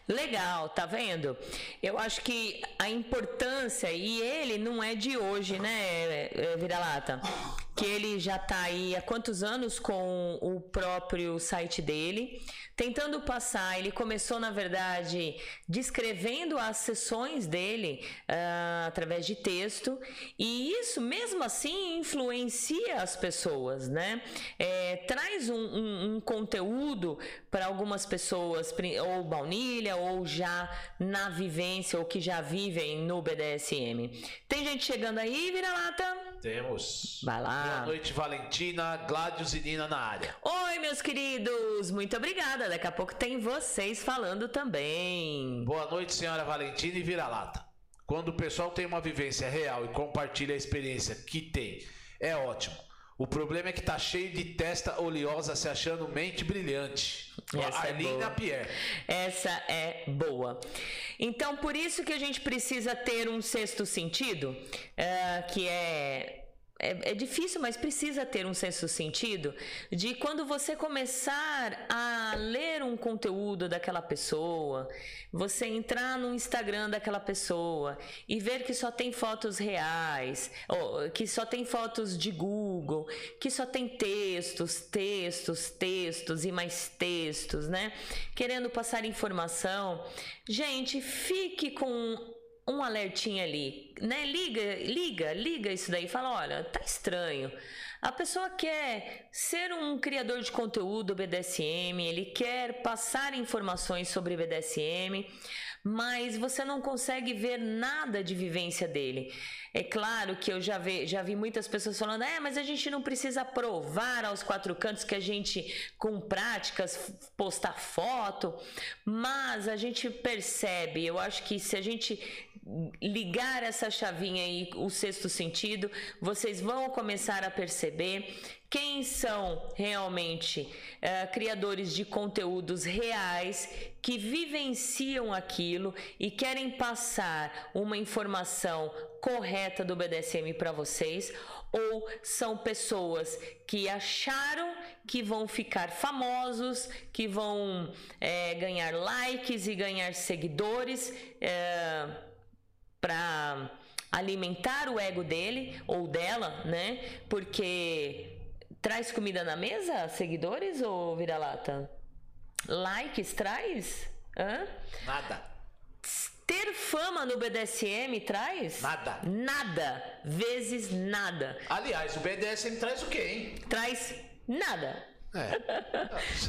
Legal, tá vendo? Eu acho que a importância, e ele não é de hoje, né, Vira-Lata? Que ele já tá aí há quantos anos com o próprio site dele tentando passar. Ele começou, na verdade, descrevendo as sessões dele uh, através de texto, e isso, mesmo assim, influencia as pessoas, né? É, traz um, um, um conteúdo para algumas pessoas, ou baunilha, ou já na vivência, ou que já vivem no BDSM. Tem gente chegando aí, vira-lata? Temos. Vai lá. Boa noite, Valentina, Gladius e Nina na área. Oi, meus queridos, muito obrigada. Daqui a pouco tem vocês falando também. Boa noite, senhora Valentina e vira-lata. Quando o pessoal tem uma vivência real e compartilha a experiência que tem, é ótimo. O problema é que tá cheio de testa oleosa se achando mente brilhante. Essa Arlene é Pierre. Essa é boa. Então, por isso que a gente precisa ter um sexto sentido, uh, que é é, é, difícil, mas precisa ter um senso sentido de quando você começar a ler um conteúdo daquela pessoa, você entrar no Instagram daquela pessoa e ver que só tem fotos reais, que só tem fotos de Google, que só tem textos, textos, textos e mais textos, né? Querendo passar informação. Gente, fique com um alertinho ali, né? Liga, liga, liga isso daí, fala, olha, tá estranho. A pessoa quer ser um criador de conteúdo BDSM, ele quer passar informações sobre BDSM, mas você não consegue ver nada de vivência dele. É claro que eu já vi, já vi muitas pessoas falando, é, mas a gente não precisa provar aos quatro cantos que a gente, com práticas, postar foto, mas a gente percebe, eu acho que se a gente ligar essa chavinha aí, o sexto sentido, vocês vão começar a perceber quem são realmente uh, criadores de conteúdos reais que vivenciam aquilo e querem passar uma informação correta do BDSM para vocês, ou são pessoas que acharam que vão ficar famosos, que vão é, ganhar likes e ganhar seguidores. É, para alimentar o ego dele ou dela, né? Porque traz comida na mesa, seguidores ou vira-lata? Likes traz? Hã? Nada. Ter fama no BDSM traz? Nada. Nada. Vezes nada. Aliás, o BDSM traz o quê, hein? Traz nada. É.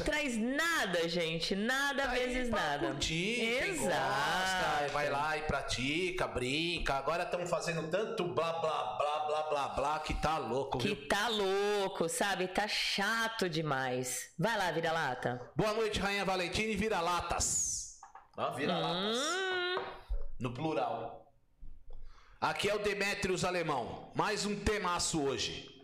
Traz nada, gente. Nada tá vezes nada. Curtir, Exato. Gosta, vai lá e pratica, brinca. Agora estamos fazendo tanto blá blá blá blá blá blá que tá louco. Que viu? tá louco, sabe? Tá chato demais. Vai lá, vira-lata. Boa noite, Rainha Valentina e vira-latas. Ah, vira-latas. Hum. No plural. Aqui é o Demetrius Alemão. Mais um temaço hoje.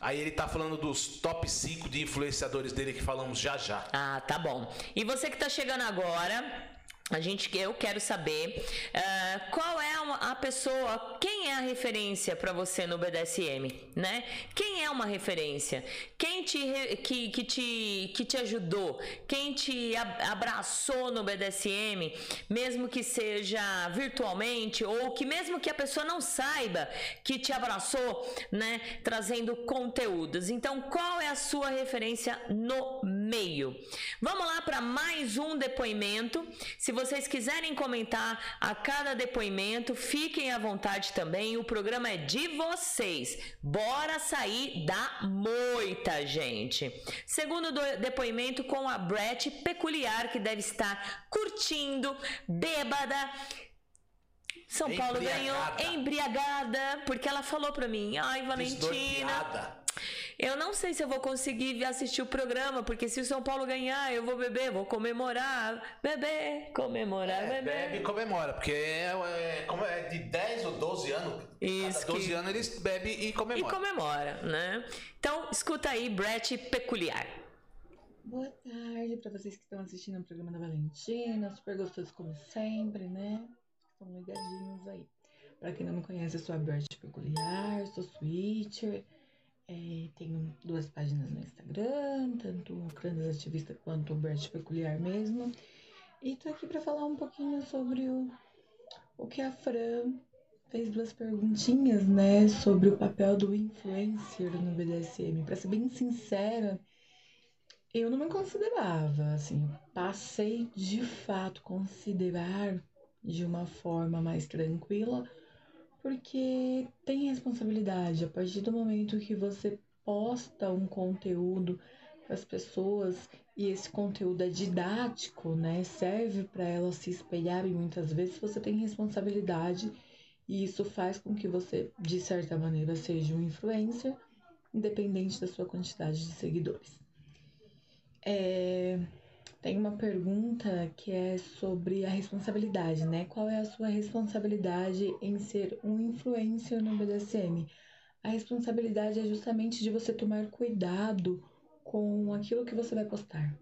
Aí ele tá falando dos top 5 de influenciadores dele que falamos já já. Ah, tá bom. E você que tá chegando agora, A gente, eu quero saber uh, qual é a pessoa, quem é a referência para você no BDSM, né? Quem é uma referência? Quem te, que, que, te, que te ajudou? Quem te abraçou no BDSM, mesmo que seja virtualmente ou que mesmo que a pessoa não saiba que te abraçou, né? Trazendo conteúdos. Então, qual é a sua referência no meio? Vamos lá para mais um depoimento. Se vocês quiserem comentar a cada depoimento, fiquem à vontade também. O programa é de vocês. Bora sair da moita, gente. Segundo depoimento com a Brett Peculiar, que deve estar curtindo, bêbada. São Paulo ganhou embriagada, porque ela falou pra mim: ai, Valentina. Eu não sei se eu vou conseguir assistir o programa, porque se o São Paulo ganhar, eu vou beber, vou comemorar. Beber, comemorar, é, beber. Bebe e comemora, porque é, é, é, de 10 ou 12 anos. Isso. Cada 12 que... anos eles bebem e comemoram. E comemora, né? Então, escuta aí, Brett Peculiar. Boa tarde para vocês que estão assistindo o programa da Valentina, super gostoso como sempre, né? Estão ligadinhos aí. Para quem não me conhece, eu sou a Brett Peculiar, sou switcher. É, tenho duas páginas no Instagram, tanto o Crandas Ativista quanto o Bert Peculiar mesmo. E tô aqui para falar um pouquinho sobre o, o que a Fran fez duas perguntinhas, né, sobre o papel do influencer no BDSM. Para ser bem sincera, eu não me considerava, assim, passei de fato considerar de uma forma mais tranquila porque tem responsabilidade. A partir do momento que você posta um conteúdo para as pessoas e esse conteúdo é didático, né? Serve para elas se espelharem muitas vezes, você tem responsabilidade e isso faz com que você, de certa maneira, seja um influencer, independente da sua quantidade de seguidores. É, tem uma pergunta que é sobre a responsabilidade, né? Qual é a sua responsabilidade em ser um influencer no BDSM? A responsabilidade é justamente de você tomar cuidado com aquilo que você vai postar.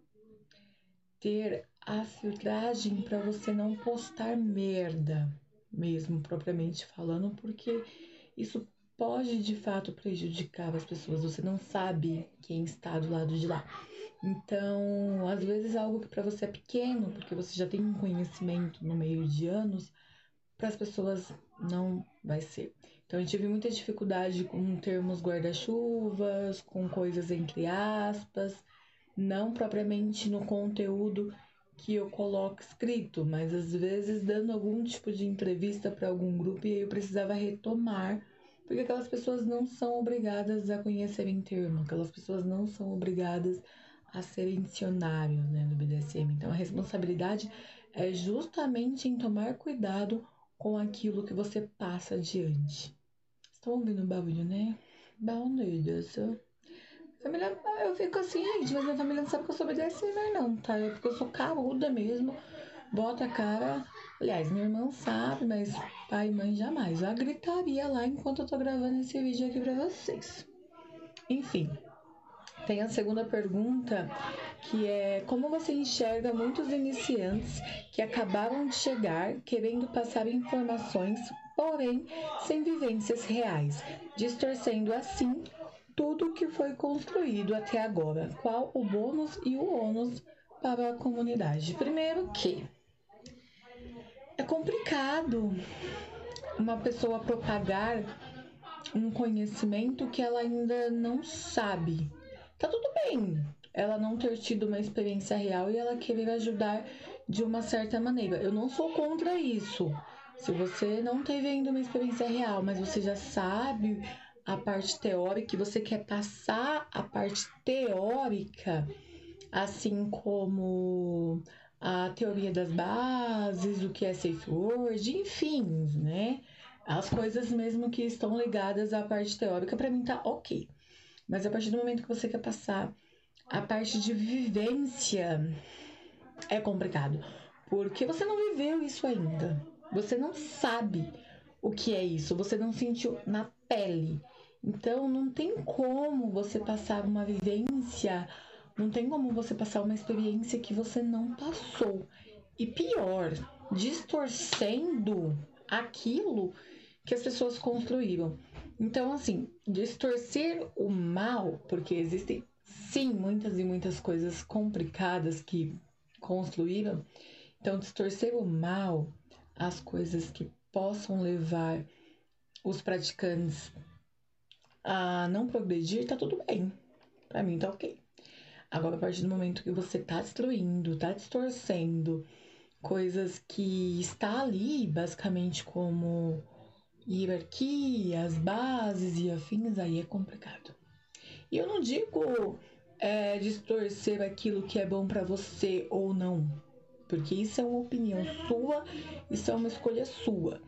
Ter a filtragem para você não postar merda, mesmo propriamente falando, porque isso pode de fato prejudicar as pessoas. Você não sabe quem está do lado de lá. Então, às vezes algo que para você é pequeno, porque você já tem um conhecimento no meio de anos, para as pessoas não vai ser. Então, eu tive muita dificuldade com termos guarda-chuvas, com coisas entre aspas, não propriamente no conteúdo que eu coloco escrito, mas às vezes dando algum tipo de entrevista para algum grupo e aí eu precisava retomar, porque aquelas pessoas não são obrigadas a conhecerem termo, aquelas pessoas não são obrigadas a serem dicionários né, no BDSM. Então, a responsabilidade é justamente em tomar cuidado com aquilo que você passa adiante. Estão ouvindo o barulho, né? Barulho, Família, eu fico assim, gente, mas a família não sabe que eu sou BDSM, não, tá? É porque eu sou caruda mesmo. Bota a cara. Aliás, minha irmã sabe, mas pai e mãe jamais. Eu gritaria lá enquanto eu tô gravando esse vídeo aqui pra vocês. Enfim, tem a segunda pergunta, que é como você enxerga muitos iniciantes que acabaram de chegar querendo passar informações, porém sem vivências reais, distorcendo assim tudo o que foi construído até agora. Qual o bônus e o ônus para a comunidade? Primeiro que é complicado uma pessoa propagar um conhecimento que ela ainda não sabe tá tudo bem ela não ter tido uma experiência real e ela querer ajudar de uma certa maneira. Eu não sou contra isso. Se você não teve ainda uma experiência real, mas você já sabe a parte teórica e você quer passar a parte teórica, assim como a teoria das bases, o que é safe word, enfim, né? As coisas mesmo que estão ligadas à parte teórica, para mim tá ok. Mas a partir do momento que você quer passar a parte de vivência, é complicado. Porque você não viveu isso ainda. Você não sabe o que é isso. Você não sentiu na pele. Então, não tem como você passar uma vivência, não tem como você passar uma experiência que você não passou. e pior, distorcendo aquilo que as pessoas construíram. Então, assim, distorcer o mal, porque existem sim muitas e muitas coisas complicadas que construíram. Então, distorcer o mal, as coisas que possam levar os praticantes a não progredir, tá tudo bem. Para mim tá ok. Agora, a partir do momento que você tá destruindo, tá distorcendo coisas que está ali basicamente como hierarquia, as bases e afins, aí é complicado. E eu não digo é, distorcer aquilo que é bom para você ou não, porque isso é uma opinião sua, isso é uma escolha sua.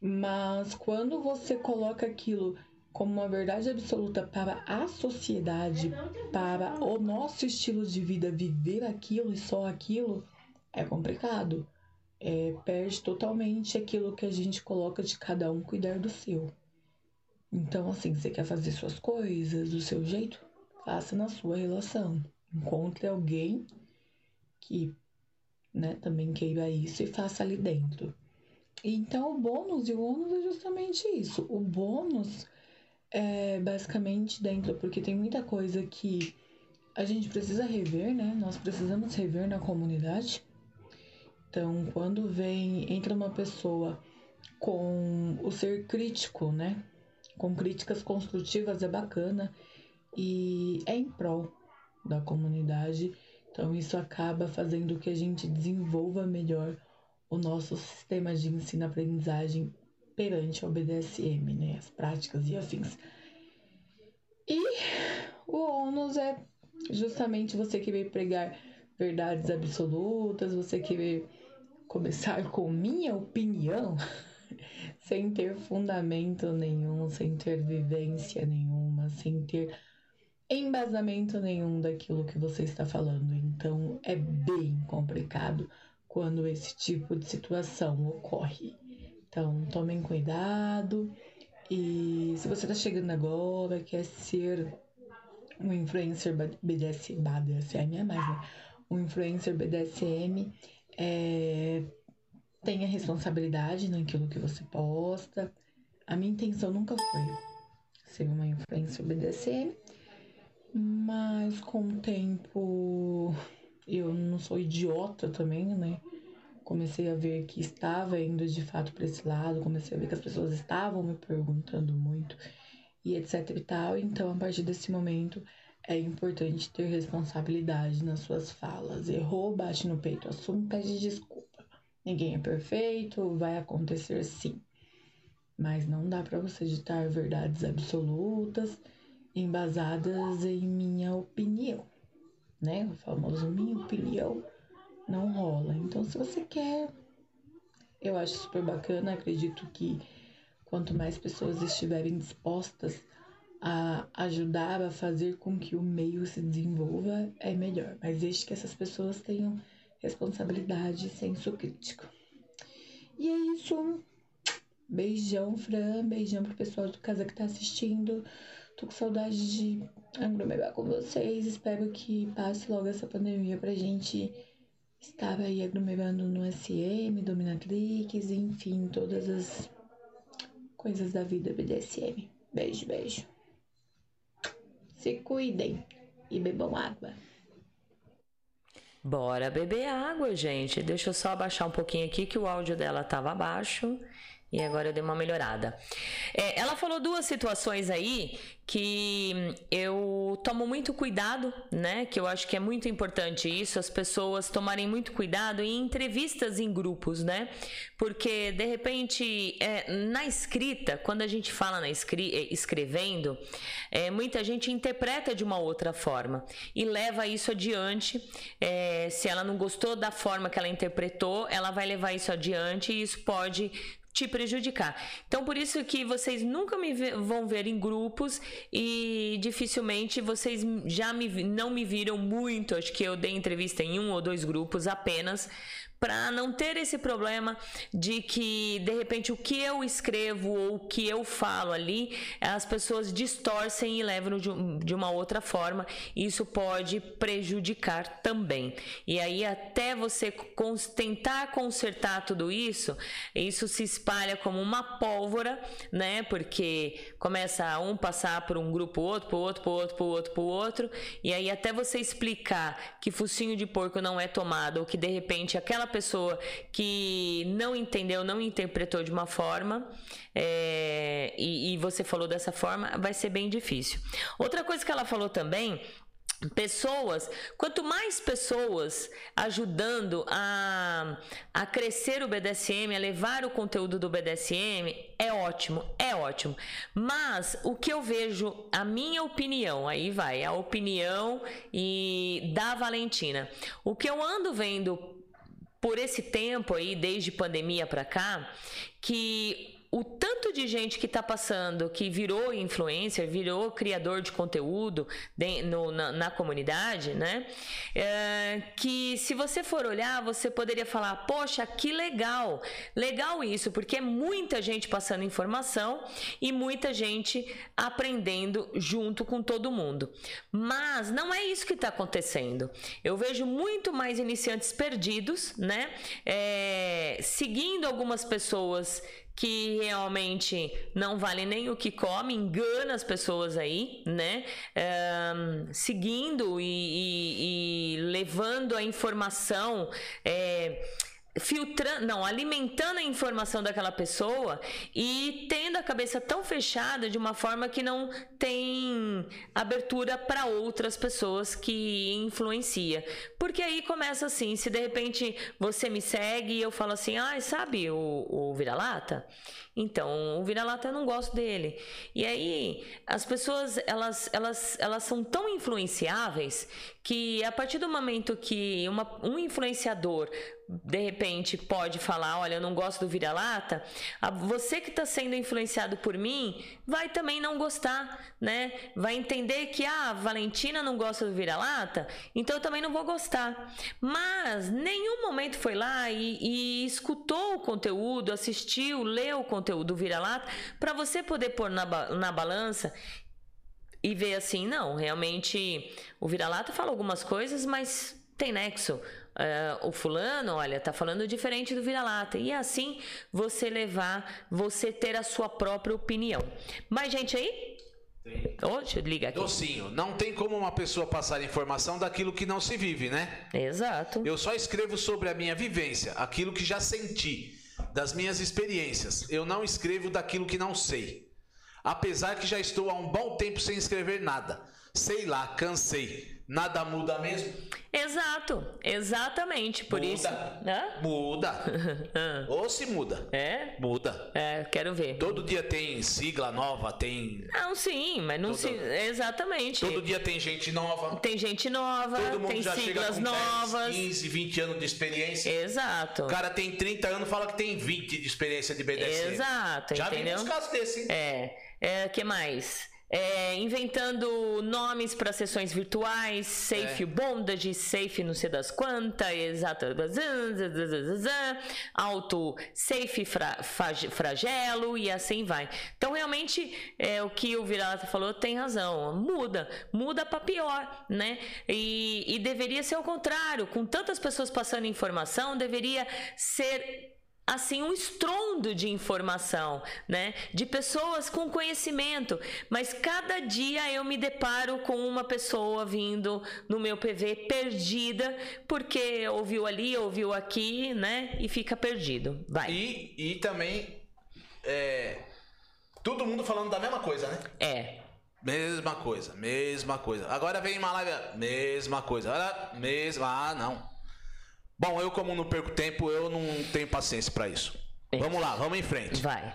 Mas quando você coloca aquilo como uma verdade absoluta para a sociedade, para o nosso estilo de vida, viver aquilo e só aquilo, é complicado. É, perde totalmente aquilo que a gente coloca de cada um cuidar do seu. Então, assim, você quer fazer suas coisas do seu jeito? Faça na sua relação. Encontre alguém que né, também queira isso e faça ali dentro. Então, o bônus e o ônus é justamente isso. O bônus é basicamente dentro, porque tem muita coisa que a gente precisa rever, né? Nós precisamos rever na comunidade. Então, quando vem, entra uma pessoa com o ser crítico, né? Com críticas construtivas é bacana e é em prol da comunidade. Então, isso acaba fazendo que a gente desenvolva melhor o nosso sistema de ensino-aprendizagem perante ao BDSM, né? As práticas e afins. E o ônus é justamente você querer pregar verdades absolutas, você querer começar com minha opinião, sem ter fundamento nenhum, sem ter vivência nenhuma, sem ter embasamento nenhum daquilo que você está falando. Então é bem complicado quando esse tipo de situação ocorre. Então, tomem cuidado. E se você está chegando agora, quer ser um influencer BDSM, BDSM é mais, né? Um influencer BDSM, é, tenha responsabilidade naquilo que você posta. A minha intenção nunca foi ser uma influencer BDSM, mas com o tempo eu não sou idiota também, né? comecei a ver que estava indo de fato para esse lado, comecei a ver que as pessoas estavam me perguntando muito e etc e tal. Então, a partir desse momento, é importante ter responsabilidade nas suas falas. Errou, bate no peito, assume, pede desculpa. Ninguém é perfeito, vai acontecer sim. Mas não dá para você ditar verdades absolutas embasadas em minha opinião, né? O famoso minha opinião não rola. Então, se você quer, eu acho super bacana. Acredito que quanto mais pessoas estiverem dispostas a ajudar a fazer com que o meio se desenvolva, é melhor. Mas desde que essas pessoas tenham responsabilidade e senso crítico. E é isso. Beijão, Fran. Beijão pro pessoal do casa que tá assistindo. Tô com saudade de aglomerar com vocês. Espero que passe logo essa pandemia pra gente Estava aí aglomerando no SM, Dominatrix, enfim, todas as coisas da vida BDSM. Beijo, beijo. Se cuidem e bebam água. Bora beber água, gente. Deixa eu só abaixar um pouquinho aqui que o áudio dela tava abaixo. E agora eu dei uma melhorada. É, ela falou duas situações aí que eu tomo muito cuidado, né? Que eu acho que é muito importante isso, as pessoas tomarem muito cuidado em entrevistas em grupos, né? Porque de repente, é, na escrita, quando a gente fala na escri é, escrevendo, é, muita gente interpreta de uma outra forma e leva isso adiante. É, se ela não gostou da forma que ela interpretou, ela vai levar isso adiante e isso pode te prejudicar. Então, por isso que vocês nunca me vão ver em grupos e dificilmente vocês já me, não me viram muito. Acho que eu dei entrevista em um ou dois grupos apenas, para não ter esse problema de que de repente o que eu escrevo ou o que eu falo ali as pessoas distorcem e levam de, uma outra forma. Isso pode prejudicar também. E aí até você tentar consertar tudo isso, isso se espalha como uma pólvora, né? Porque começa um passar por um grupo outro, por outro, por outro, por outro, por outro, e aí até você explicar que focinho de porco não é tomado ou que de repente aquela pessoa que não entendeu, não interpretou de uma forma, é, e, e você falou dessa forma, vai ser bem difícil. Outra coisa que ela falou também pessoas, quanto mais pessoas ajudando a, a crescer o BDSM, a levar o conteúdo do BDSM, é ótimo, é ótimo. Mas o que eu vejo, a minha opinião, aí vai, a opinião e da Valentina. O que eu ando vendo por esse tempo aí, desde pandemia para cá, que o tanto de gente que está passando, que virou influencer, virou criador de conteúdo de, no, na, na, comunidade, né? É, que se você for olhar, você poderia falar: poxa, que legal, legal isso, porque é muita gente passando informação e muita gente aprendendo junto com todo mundo. Mas não é isso que está acontecendo. Eu vejo muito mais iniciantes perdidos, né? É, seguindo algumas pessoas que realmente não vale nem o que come, engana as pessoas aí, né? Um, seguindo e, e, e, levando a informação. É, filtrando, não, alimentando a informação daquela pessoa e tendo a cabeça tão fechada de uma forma que não tem abertura para outras pessoas que influencia. Porque aí começa assim, se de repente você me segue e eu falo assim, ah, sabe o, o vira-lata? Então, o vira-lata eu não gosto dele. E aí, as pessoas, elas, elas, elas são tão influenciáveis que a partir do momento que uma, um influenciador de repente pode falar, olha, eu não gosto do vira-lata, você que está sendo influenciado por mim vai também não gostar, né? Vai entender que ah, a Valentina não gosta do vira-lata, então eu também não vou gostar. Mas nenhum momento foi lá e, e escutou o conteúdo, assistiu, leu o conteúdo do vira-lata para você poder pôr na, na balança e ver assim, não, realmente o vira-lata fala algumas coisas, mas tem nexo uh, o fulano, olha, tá falando diferente do vira-lata. E assim você levar, você ter a sua própria opinião. Mais gente aí? Tem. Deixa eu ligar aqui. Docinho, não tem como uma pessoa passar informação daquilo que não se vive, né? Exato. Eu só escrevo sobre a minha vivência, aquilo que já senti, das minhas experiências. Eu não escrevo daquilo que não sei. Apesar que já estou há um bom tempo sem escrever nada. Sei lá, cansei nada muda mesmo? Exato, exatamente, por muda. isso. Hã? Muda. Ou se muda. É? Muda. É, quero ver. Todo dia tem sigla nova, tem. Não, sim, mas não se. Exatamente. Todo dia tem gente nova. Tem gente nova, Todo mundo tem já siglas chega com novas. 10, 15, 20 anos de experiência. Exato. O cara tem 30 anos fala que tem 20 de experiência de BDSM. Exato, já entendeu? Vi casos desses, hein? É. É, que mais? É, inventando nomes para sessões virtuais, Safe é. Bondage, Safe não sei das quantas, exato, Auto Safe fra, Fragelo e assim vai. Então, realmente, é, o que o Virata falou tem razão. Muda, muda para pior, né? E, e deveria ser o contrário. Com tantas pessoas passando informação, deveria ser assim um estrondo de informação, né? De pessoas com conhecimento, mas cada dia eu me deparo com uma pessoa vindo no meu PV perdida porque ouviu ali, ouviu aqui, né? E fica perdido. Vai. E, e também é, todo mundo falando da mesma coisa, né? É. Mesma coisa, mesma coisa. Agora vem uma live, mesma coisa. Agora, mesma, ah, não. Bom, eu como não perco tempo, eu não tenho paciência para isso. Vamos lá, vamos em frente. Vai.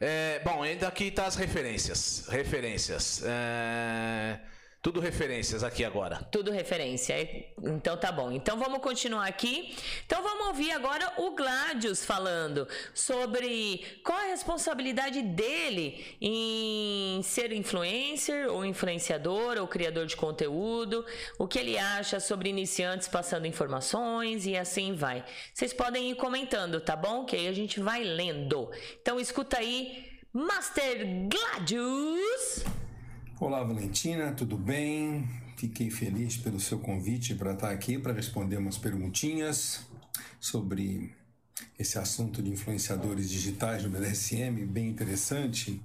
É, bom, ainda aqui tá as referências. Referências. É, Tudo referências aqui agora. Tudo referência. Então tá bom. Então vamos continuar aqui. Então vamos ouvir agora o Gladius falando sobre qual a responsabilidade dele em ser influencer ou influenciador ou criador de conteúdo, o que ele acha sobre iniciantes passando informações e assim vai. Vocês podem ir comentando, tá bom? Que aí a gente vai lendo. Então escuta aí, Master Gladius. Olá, Valentina, tudo bem? Fiquei feliz pelo seu convite para estar aqui para responder umas perguntinhas sobre esse assunto de influenciadores digitais no BDSM, bem interessante.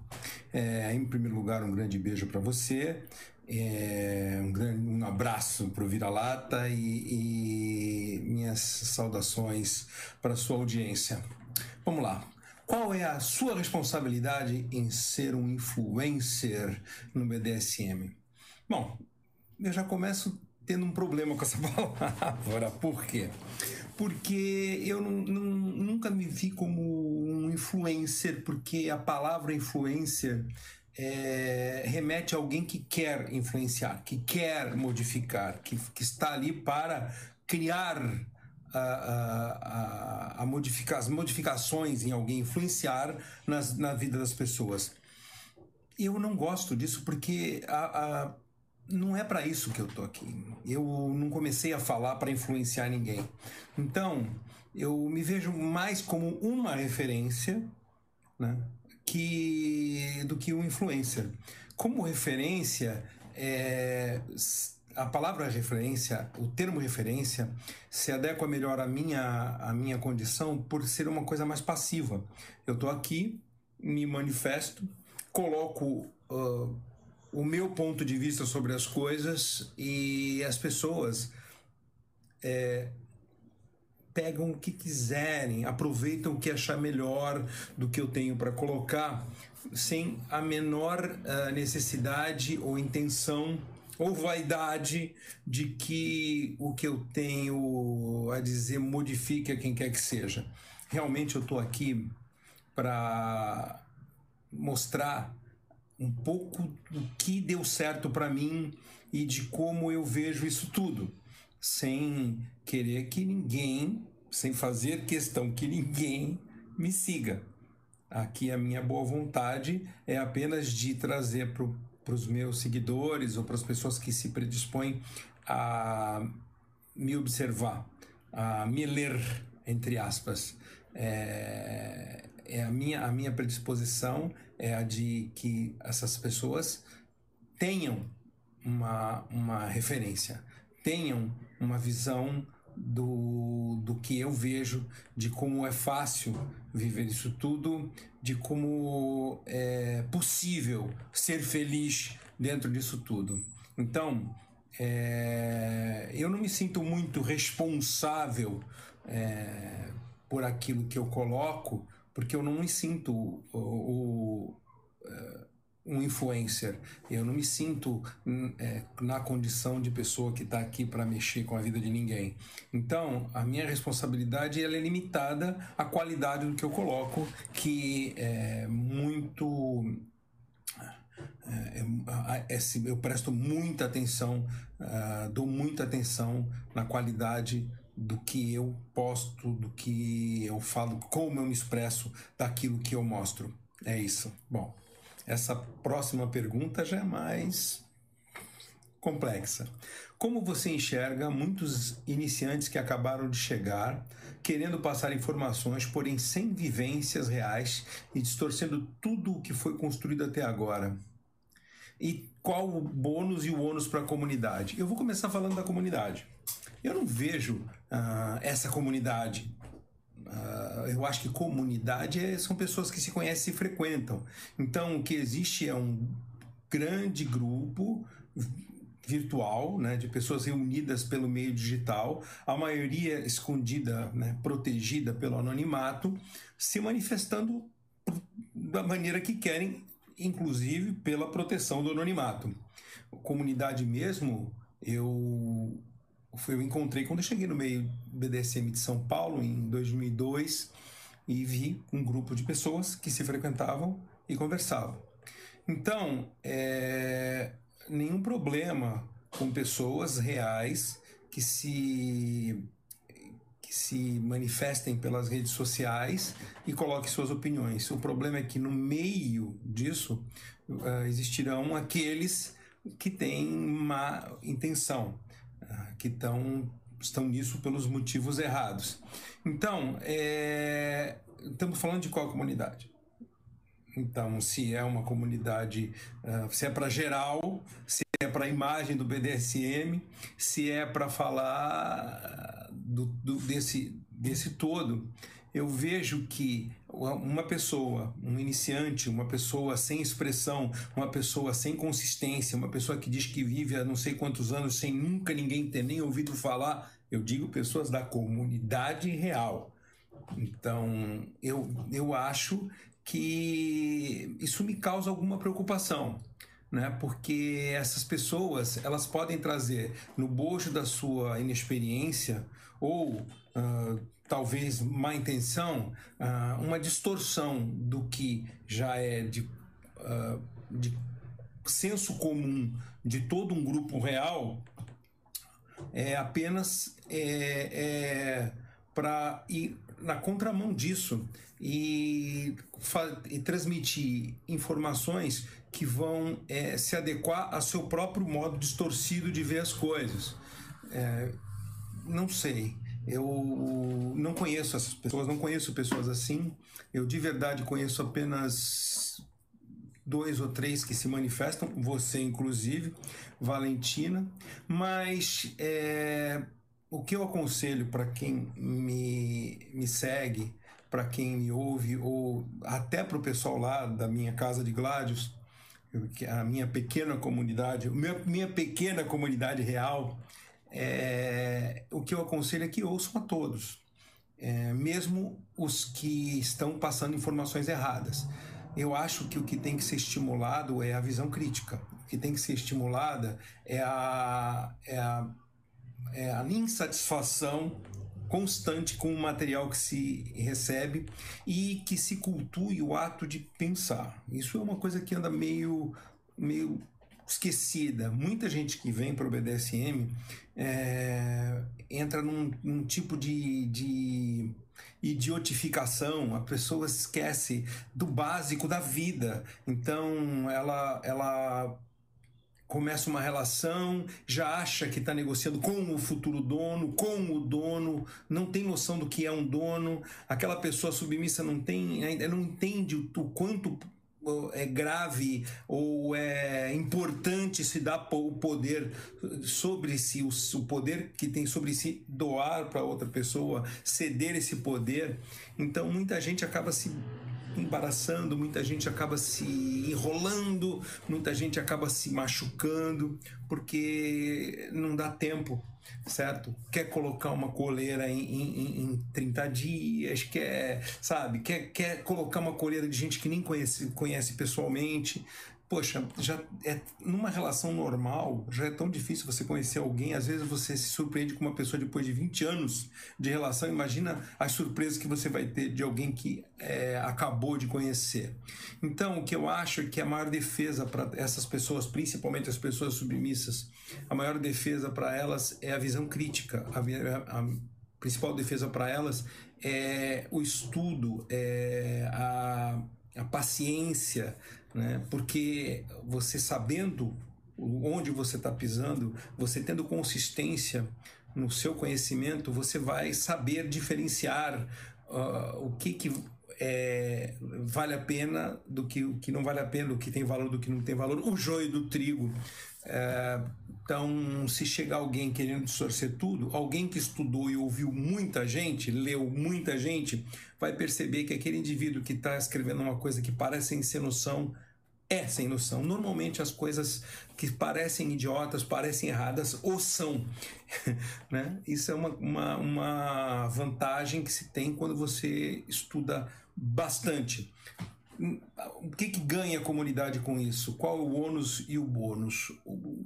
É, em primeiro lugar, um grande beijo para você, é, um, grande, um abraço para o Vira-Lata e, e minhas saudações para sua audiência. Vamos lá. Qual é a sua responsabilidade em ser um influencer no BDSM? Bom, eu já começo tendo um problema com essa palavra. Por quê? Porque eu não, não, nunca me vi como um influencer, porque a palavra influencer é, remete a alguém que quer influenciar, que quer modificar, que, que está ali para criar a, a, a modificar, as modificações em alguém, influenciar nas, na vida das pessoas. Eu não gosto disso porque a, a não é para isso que eu tô aqui. Eu não comecei a falar para influenciar ninguém. Então, eu me vejo mais como uma referência, né, que do que um influencer. Como referência, é, a palavra referência, o termo referência, se adequa melhor à minha, à minha condição por ser uma coisa mais passiva. Eu estou aqui, me manifesto, coloco uh, o meu ponto de vista sobre as coisas e as pessoas é, pegam o que quiserem, aproveitam o que achar melhor do que eu tenho para colocar, sem a menor uh, necessidade ou intenção ou vaidade de que o que eu tenho a dizer modifique a quem quer que seja. Realmente eu estou aqui para mostrar um pouco do que deu certo para mim e de como eu vejo isso tudo, sem querer que ninguém, sem fazer questão que ninguém me siga. Aqui a minha boa vontade é apenas de trazer para o para os meus seguidores ou para as pessoas que se predispõem a me observar, a me ler, entre aspas. É, é a, minha, a minha predisposição é a de que essas pessoas tenham uma, uma referência, tenham uma visão do, do que eu vejo, de como é fácil viver isso tudo, de como é possível ser feliz dentro disso tudo. Então, é, eu não me sinto muito responsável é, por aquilo que eu coloco, porque eu não me sinto o, o, é, um influencer. Eu não me sinto hum, é, na condição de pessoa que está aqui para mexer com a vida de ninguém. Então, a minha responsabilidade ela é limitada à qualidade do que eu coloco, que é muito é, é, é, eu presto muita atenção, uh, dou muita atenção na qualidade do que eu posto, do que eu falo, como eu me expresso, daquilo que eu mostro. É isso. Bom. Essa próxima pergunta já é mais complexa. Como você enxerga muitos iniciantes que acabaram de chegar, querendo passar informações, porém sem vivências reais e distorcendo tudo o que foi construído até agora? E qual o bônus e o ônus para a comunidade? Eu vou começar falando da comunidade. Eu não vejo uh, essa comunidade Uh, eu acho que comunidade é, são pessoas que se conhecem e frequentam. Então, o que existe é um grande grupo virtual, né, de pessoas reunidas pelo meio digital, a maioria escondida, né, protegida pelo anonimato, se manifestando da maneira que querem, inclusive pela proteção do anonimato. Comunidade mesmo, eu eu encontrei quando eu cheguei no meio BDSM de São Paulo em 2002 e vi um grupo de pessoas que se frequentavam e conversavam. Então, é, nenhum problema com pessoas reais que se que se manifestem pelas redes sociais e coloquem suas opiniões. O problema é que no meio disso uh, existirão aqueles que têm má intenção, que tão, estão nisso pelos motivos errados. Então, é, estamos falando de qual comunidade? Então, se é uma comunidade, uh, se é para geral, se é para a imagem do BDSM, se é para falar do, do, desse, desse todo, eu vejo que uma pessoa, um iniciante, uma pessoa sem expressão, uma pessoa sem consistência, uma pessoa que diz que vive há não sei quantos anos sem nunca ninguém ter nem ouvido falar, eu digo pessoas da comunidade real. Então, eu, eu acho que isso me causa alguma preocupação. Né? Porque essas pessoas elas podem trazer no bojo da sua inexperiência ou uh, talvez má intenção uh, uma distorção do que já é de, uh, de senso comum de todo um grupo real é apenas é, é para ir na contramão disso e, e transmitir informações que vão é, se adequar ao seu próprio modo distorcido de ver as coisas. É, não sei. Eu não conheço essas pessoas, não conheço pessoas assim. Eu de verdade conheço apenas dois ou três que se manifestam, você inclusive, Valentina. Mas é, o que eu aconselho para quem me, me segue para quem me ouve, ou até para o pessoal lá da minha casa de Gládios, a minha pequena comunidade, minha, minha pequena comunidade real, é, o que eu aconselho é que ouçam a todos, é, mesmo os que estão passando informações erradas. Eu acho que o que tem que ser estimulado é a visão crítica. O que tem que ser estimulada é a, é a, é a insatisfação constante com o material que se recebe e que se cultue o ato de pensar. Isso é uma coisa que anda meio, meio esquecida. Muita gente que vem para o BDSM é, entra num, num tipo de, de idiotificação, a pessoa esquece do básico da vida. Então ela, ela começa uma relação, já acha que está negociando com o futuro dono, com o dono, não tem noção do que é um dono, aquela pessoa submissa não tem, ainda não entende o, o quanto é grave ou é importante se dar o poder sobre si, o poder que tem sobre si, doar para outra pessoa, ceder esse poder. Então muita gente acaba se embaraçando, muita gente acaba se enrolando, muita gente acaba se machucando, porque não dá tempo, certo? Quer colocar uma coleira em, em, em 30 dias, quer, sabe, quer, quer colocar uma coleira de gente que nem conhece, conhece pessoalmente, poxa, já é numa relação normal, já é tão difícil você conhecer alguém, às vezes você se surpreende com uma pessoa depois de 20 anos de relação, imagina as surpresas que você vai ter de alguém que é, acabou de conhecer. Então, o que eu acho é que a maior defesa para essas pessoas, principalmente as pessoas submissas, a maior defesa para elas é a visão crítica, a, a, principal defesa para elas é o estudo, é a, a paciência, né? Porque você sabendo onde você está pisando, você tendo consistência no seu conhecimento, você vai saber diferenciar uh, o que, que é, vale a pena do que, o que não vale a pena, do que tem valor do que não tem valor, o joio do trigo. É, então, se chegar alguém querendo distorcer tudo, alguém que estudou e ouviu muita gente, leu muita gente, vai perceber que aquele indivíduo que está escrevendo uma coisa que parece sem ser noção é sem noção. Normalmente as coisas que parecem idiotas, parecem erradas, ou são. né? Isso é uma, uma, uma vantagem que se tem quando você estuda bastante. O que, que ganha a comunidade com isso? Qual é o ônus e o bônus? O,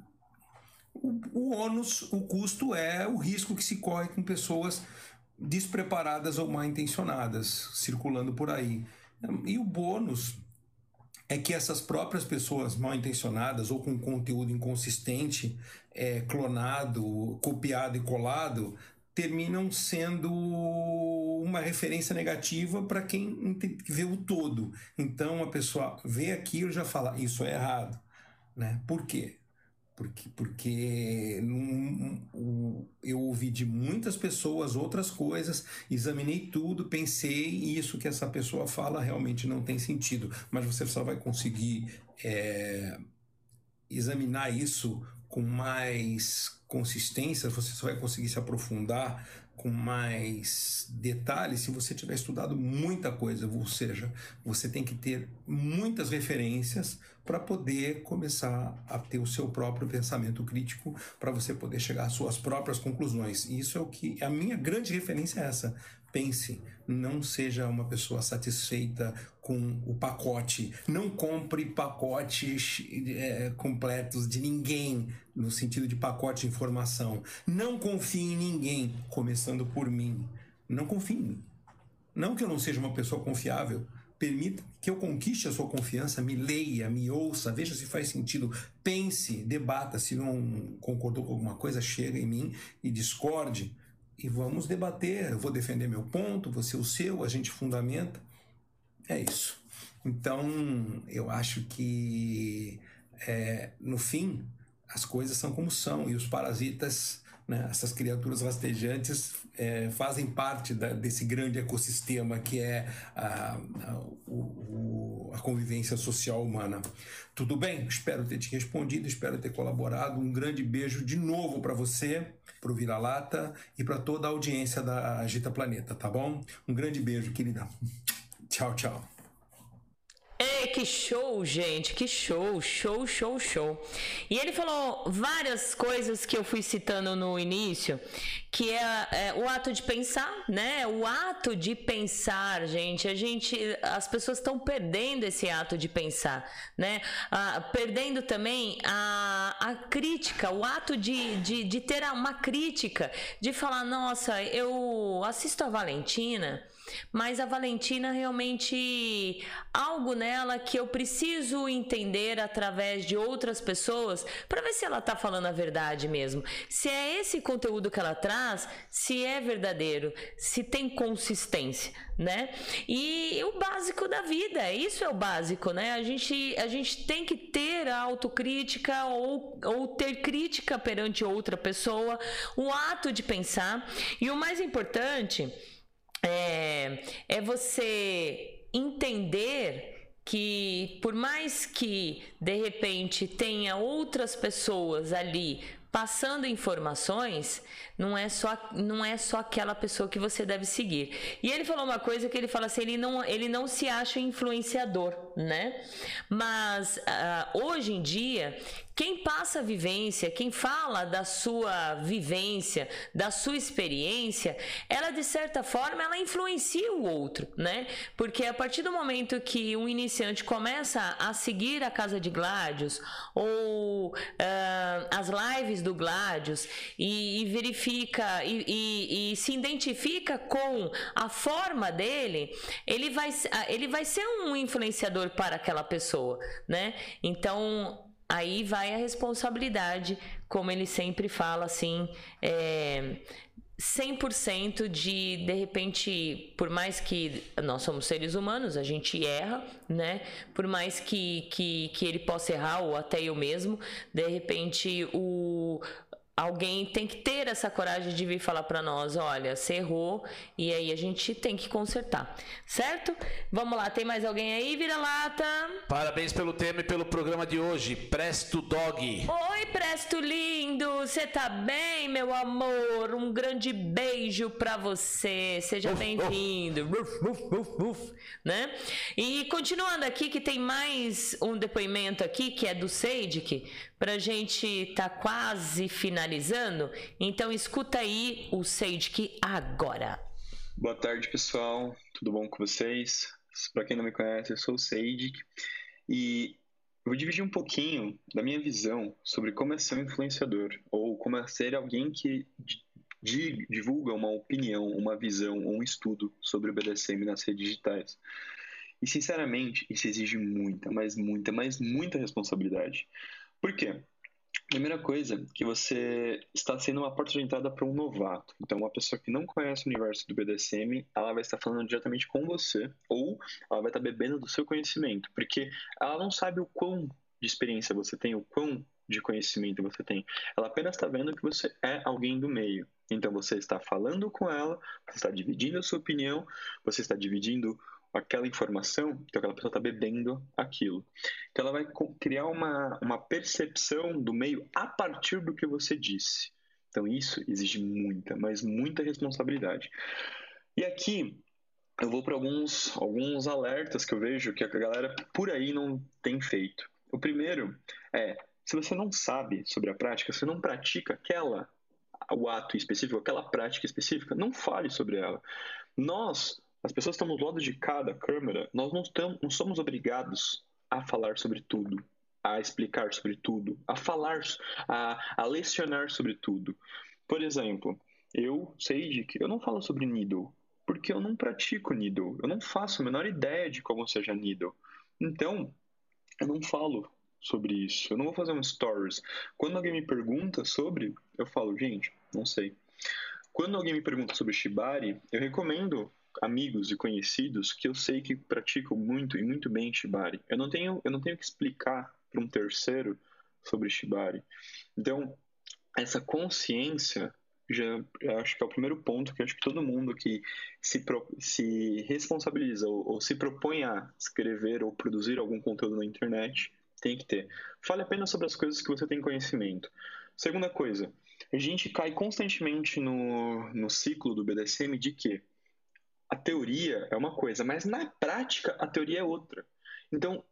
o, o ônus, o custo é o risco que se corre com pessoas despreparadas ou mal intencionadas circulando por aí. E o bônus é que essas próprias pessoas mal intencionadas ou com conteúdo inconsistente, é, clonado, copiado e colado, terminam sendo uma referência negativa para quem vê o todo. Então a pessoa vê aquilo e já fala: Isso é errado. Né? Por quê? Porque, porque eu ouvi de muitas pessoas outras coisas, examinei tudo, pensei, e isso que essa pessoa fala realmente não tem sentido. Mas você só vai conseguir é, examinar isso com mais consistência, você só vai conseguir se aprofundar com mais detalhes se você tiver estudado muita coisa, ou seja, você tem que ter muitas referências para poder começar a ter o seu próprio pensamento crítico, para você poder chegar às suas próprias conclusões. E isso é o que a minha grande referência é essa. Pense, não seja uma pessoa satisfeita com o pacote. Não compre pacotes é, completos de ninguém, no sentido de pacote de informação. Não confie em ninguém, começando por mim. Não confie em mim. Não que eu não seja uma pessoa confiável. Permita que eu conquiste a sua confiança, me leia, me ouça, veja se faz sentido, pense, debata. Se não concordou com alguma coisa, chega em mim e discorde e vamos debater. Eu vou defender meu ponto, você o seu, a gente fundamenta. É isso. Então, eu acho que é, no fim as coisas são como são e os parasitas, né, essas criaturas rastejantes, é, fazem parte da, desse grande ecossistema que é a, a, o, a convivência social humana. Tudo bem? Espero ter te respondido, espero ter colaborado. Um grande beijo de novo para você para o Vira-Lata e para toda a audiência da Agita Planeta, tá bom? Um grande beijo, querida. Tchau, tchau. Ei, que show, gente, que show, show, show, show. E ele falou várias coisas que eu fui citando no início, que é, é, o ato de pensar, né? O ato de pensar, gente, a gente, as pessoas estão perdendo esse ato de pensar, né? Ah, perdendo também a, a crítica, o ato de, de, de ter uma crítica, de falar, nossa, eu assisto a Valentina mas a Valentina realmente algo nela que eu preciso entender através de outras pessoas para ver se ela tá falando a verdade mesmo. Se é esse conteúdo que ela traz, se é verdadeiro, se tem consistência, né? E o básico da vida, isso é o básico, né? A gente, a gente tem que ter a autocrítica ou, ou ter crítica perante outra pessoa, o ato de pensar. E o mais importante é, é você entender que por mais que de repente tenha outras pessoas ali passando informações, não é só não é só aquela pessoa que você deve seguir. E ele falou uma coisa que ele fala assim, ele não ele não se acha influenciador, né? Mas uh, hoje em dia quem passa a vivência, quem fala da sua vivência, da sua experiência, ela de certa forma ela influencia o outro, né? Porque a partir do momento que um iniciante começa a seguir a casa de Gládios ou uh, as lives do Gládios e, e verifica e, e, e, se identifica com a forma dele, ele vai, ele vai ser um influenciador para aquela pessoa, né? Então aí vai a responsabilidade, como ele sempre fala assim, é, 100% de, de repente, por mais que nós somos seres humanos, a gente erra, né? Por mais que, que, que ele possa errar, ou até eu mesmo, de repente o, alguém tem que ter essa coragem de vir falar para nós, olha, você errou e aí a gente tem que consertar, certo? Vamos lá, tem mais alguém aí, vira-lata? Parabéns pelo tema e pelo programa de hoje, Presto Dog. Oi, Presto lindo, você tá bem, meu amor? Um grande beijo para você, seja bem-vindo, né? E continuando aqui que tem mais um depoimento aqui que é do Seidik, para a gente tá quase finalizando. Então escuta aí o Sage agora. Boa tarde, pessoal. Tudo bom com vocês? Para quem não me conhece, eu sou o Sage e eu vou dividir um pouquinho da minha visão sobre como é ser um influenciador ou como é ser alguém que divulga uma opinião, uma visão, um estudo sobre o BDSM nas redes digitais. E sinceramente, isso exige muita, mas muita, mas muita responsabilidade. Por quê? Primeira coisa, que você está sendo uma porta de entrada para um novato. Então, uma pessoa que não conhece o universo do BDSM, ela vai estar falando diretamente com você, ou ela vai estar bebendo do seu conhecimento, porque ela não sabe o quão de experiência você tem, o quão de conhecimento você tem. Ela apenas está vendo que você é alguém do meio. Então, você está falando com ela, você está dividindo a sua opinião, você está dividindo aquela informação, então aquela pessoa está bebendo aquilo. Então ela vai criar uma, uma percepção do meio a partir do que você disse. Então isso exige muita, mas muita responsabilidade. E aqui eu vou para alguns, alguns alertas que eu vejo que a galera por aí não tem feito. O primeiro é, se você não sabe sobre a prática, se você não pratica aquela o ato específico, aquela prática específica, não fale sobre ela. Nós as pessoas estão do lado de cada câmera, nós não, não somos obrigados a falar sobre tudo, a explicar sobre tudo, a falar, a, a lecionar sobre tudo. Por exemplo, eu sei de que eu não falo sobre needle, porque eu não pratico needle, eu não faço a menor ideia de como seja needle. Então, eu não falo sobre isso, eu não vou fazer um stories. Quando alguém me pergunta sobre, eu falo, gente, não sei. Quando alguém me pergunta sobre Shibari, eu recomendo amigos e conhecidos que eu sei que praticam muito e muito bem Shibari. Eu não tenho, eu não tenho que explicar para um terceiro sobre Shibari. Então, essa consciência já acho que é o primeiro ponto que acho que todo mundo que se, se responsabiliza ou, ou, se propõe a escrever ou produzir algum conteúdo na internet tem que ter. Fale apenas sobre as coisas que você tem conhecimento. Segunda coisa, a gente cai constantemente no, no ciclo do BDSM de que a teoria é uma coisa, mas na prática a teoria é outra. Então,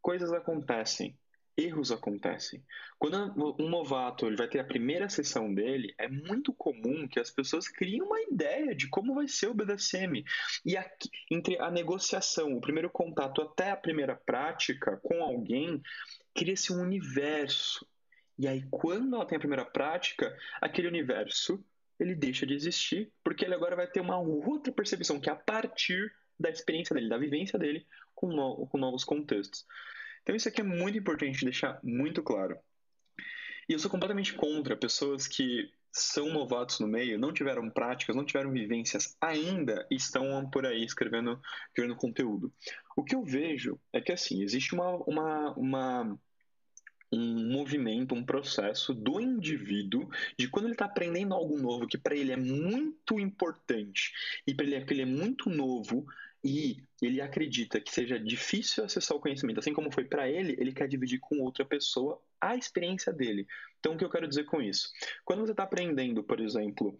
coisas acontecem, erros acontecem. Quando um novato ele vai ter a primeira sessão dele, é muito comum que as pessoas criem uma ideia de como vai ser o BDSM. E aqui, entre a negociação, o primeiro contato até a primeira prática com alguém, cria-se um universo. E aí, quando ela tem a primeira prática, aquele universo ele deixa de existir, porque ele agora vai ter uma outra percepção, que é a partir da experiência dele, da vivência dele com, no, com novos contextos. Então isso aqui é muito importante deixar muito claro. E eu sou completamente contra pessoas que são novatos no meio, não tiveram práticas, não tiveram vivências ainda e estão por aí escrevendo, escrevendo conteúdo. O que eu vejo é que assim, existe uma, uma, uma um movimento, um processo do indivíduo de quando ele está aprendendo algo novo que para ele é muito importante e para ele, é, ele é muito novo e ele acredita que seja difícil acessar o conhecimento, assim como foi para ele, ele quer dividir com outra pessoa a experiência dele. Então, o que eu quero dizer com isso? Quando você está aprendendo, por exemplo,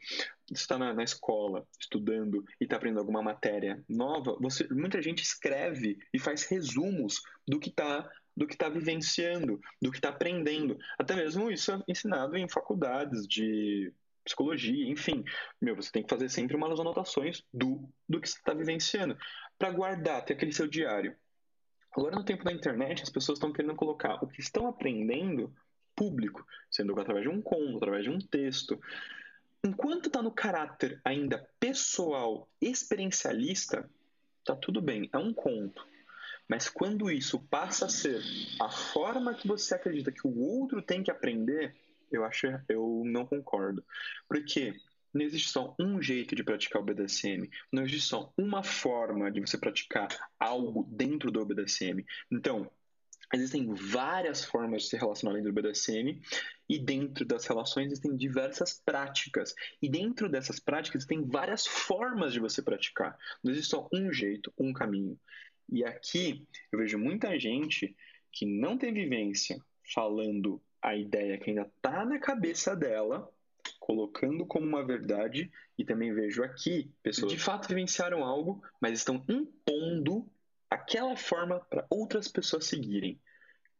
está na, na, escola, estudando e está aprendendo alguma matéria nova, você, muita gente escreve e faz resumos do que está do que está vivenciando, do que está aprendendo. Até mesmo isso é ensinado em faculdades de psicologia, enfim. Meu, você tem que fazer sempre umas anotações do, do que você está vivenciando, para guardar, ter aquele seu diário. Agora, no tempo da internet, as pessoas estão querendo colocar o que estão aprendendo público, sendo através de um conto, através de um texto. Enquanto está no caráter ainda pessoal, experiencialista, tá tudo bem, é um conto. Mas quando isso passa a ser a forma que você acredita que o outro tem que aprender, eu acho eu não concordo. Porque não existe só um jeito de praticar o BDSM, não existe só uma forma de você praticar algo dentro do BDSM. Então, existem várias formas de se relacionar dentro do BDSM e dentro das relações existem diversas práticas. E dentro dessas práticas tem várias formas de você praticar. Não existe só um jeito, um caminho. E aqui eu vejo muita gente que não tem vivência falando a ideia que ainda está na cabeça dela, colocando como uma verdade, e também vejo aqui pessoas que de fato vivenciaram algo, mas estão impondo aquela forma para outras pessoas seguirem.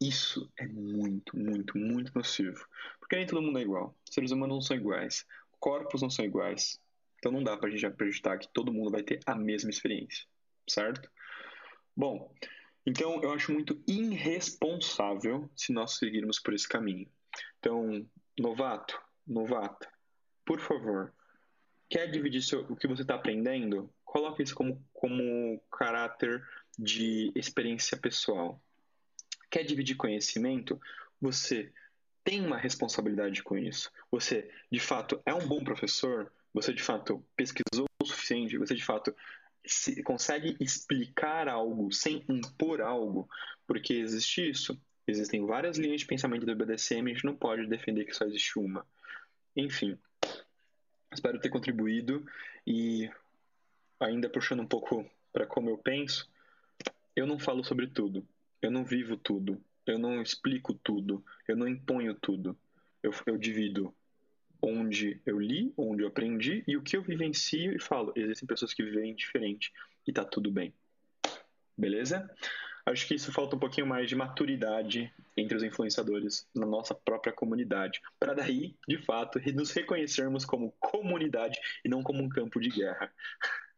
Isso é muito, muito, muito nocivo. Porque nem todo mundo é igual. Seres humanos não são iguais. Corpos não são iguais. Então não dá para a gente acreditar que todo mundo vai ter a mesma experiência. Certo? Bom, então eu acho muito irresponsável se nós seguirmos por esse caminho. Então, novato, novata, por favor, quer dividir seu, o que você está aprendendo? coloca isso como, como caráter de experiência pessoal. Quer dividir conhecimento? Você tem uma responsabilidade com isso. Você, de fato, é um bom professor? Você, de fato, pesquisou o suficiente? Você, de fato, se, consegue explicar algo sem impor algo? Porque existe isso. Existem várias linhas de pensamento do BDSM, a gente não pode defender que só existe uma. Enfim, espero ter contribuído e ainda puxando um pouco para como eu penso, eu não falo sobre tudo, eu não vivo tudo, eu não explico tudo, eu não imponho tudo. Eu, eu divido onde eu li, onde eu aprendi e o que eu vivencio e falo. Existem pessoas que vivem diferente e tá tudo bem. Beleza? Acho que isso falta um pouquinho mais de maturidade entre os influenciadores na nossa própria comunidade, para daí, de fato, nos reconhecermos como comunidade e não como um campo de guerra.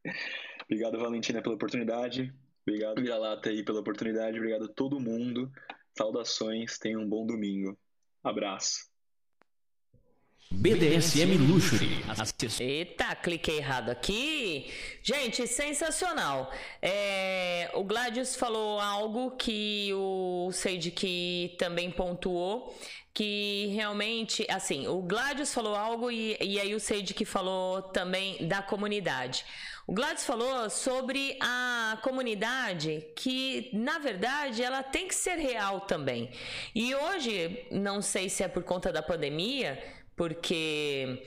Obrigado, Valentina, pela oportunidade. Obrigado, Vira-Lata, aí, pela oportunidade. Obrigado a todo mundo. Saudações, tenham um bom domingo. Abraço. BDSM Luxury. Eita, cliquei errado aqui. Gente, sensacional. É, o Gladius falou algo que o Sage que também pontuou que realmente, assim, o Gladius falou algo e, e aí o Sage que falou também da comunidade. O Gladys falou sobre a comunidade que, na verdade, ela tem que ser real também. E hoje, não sei se é por conta da pandemia, porque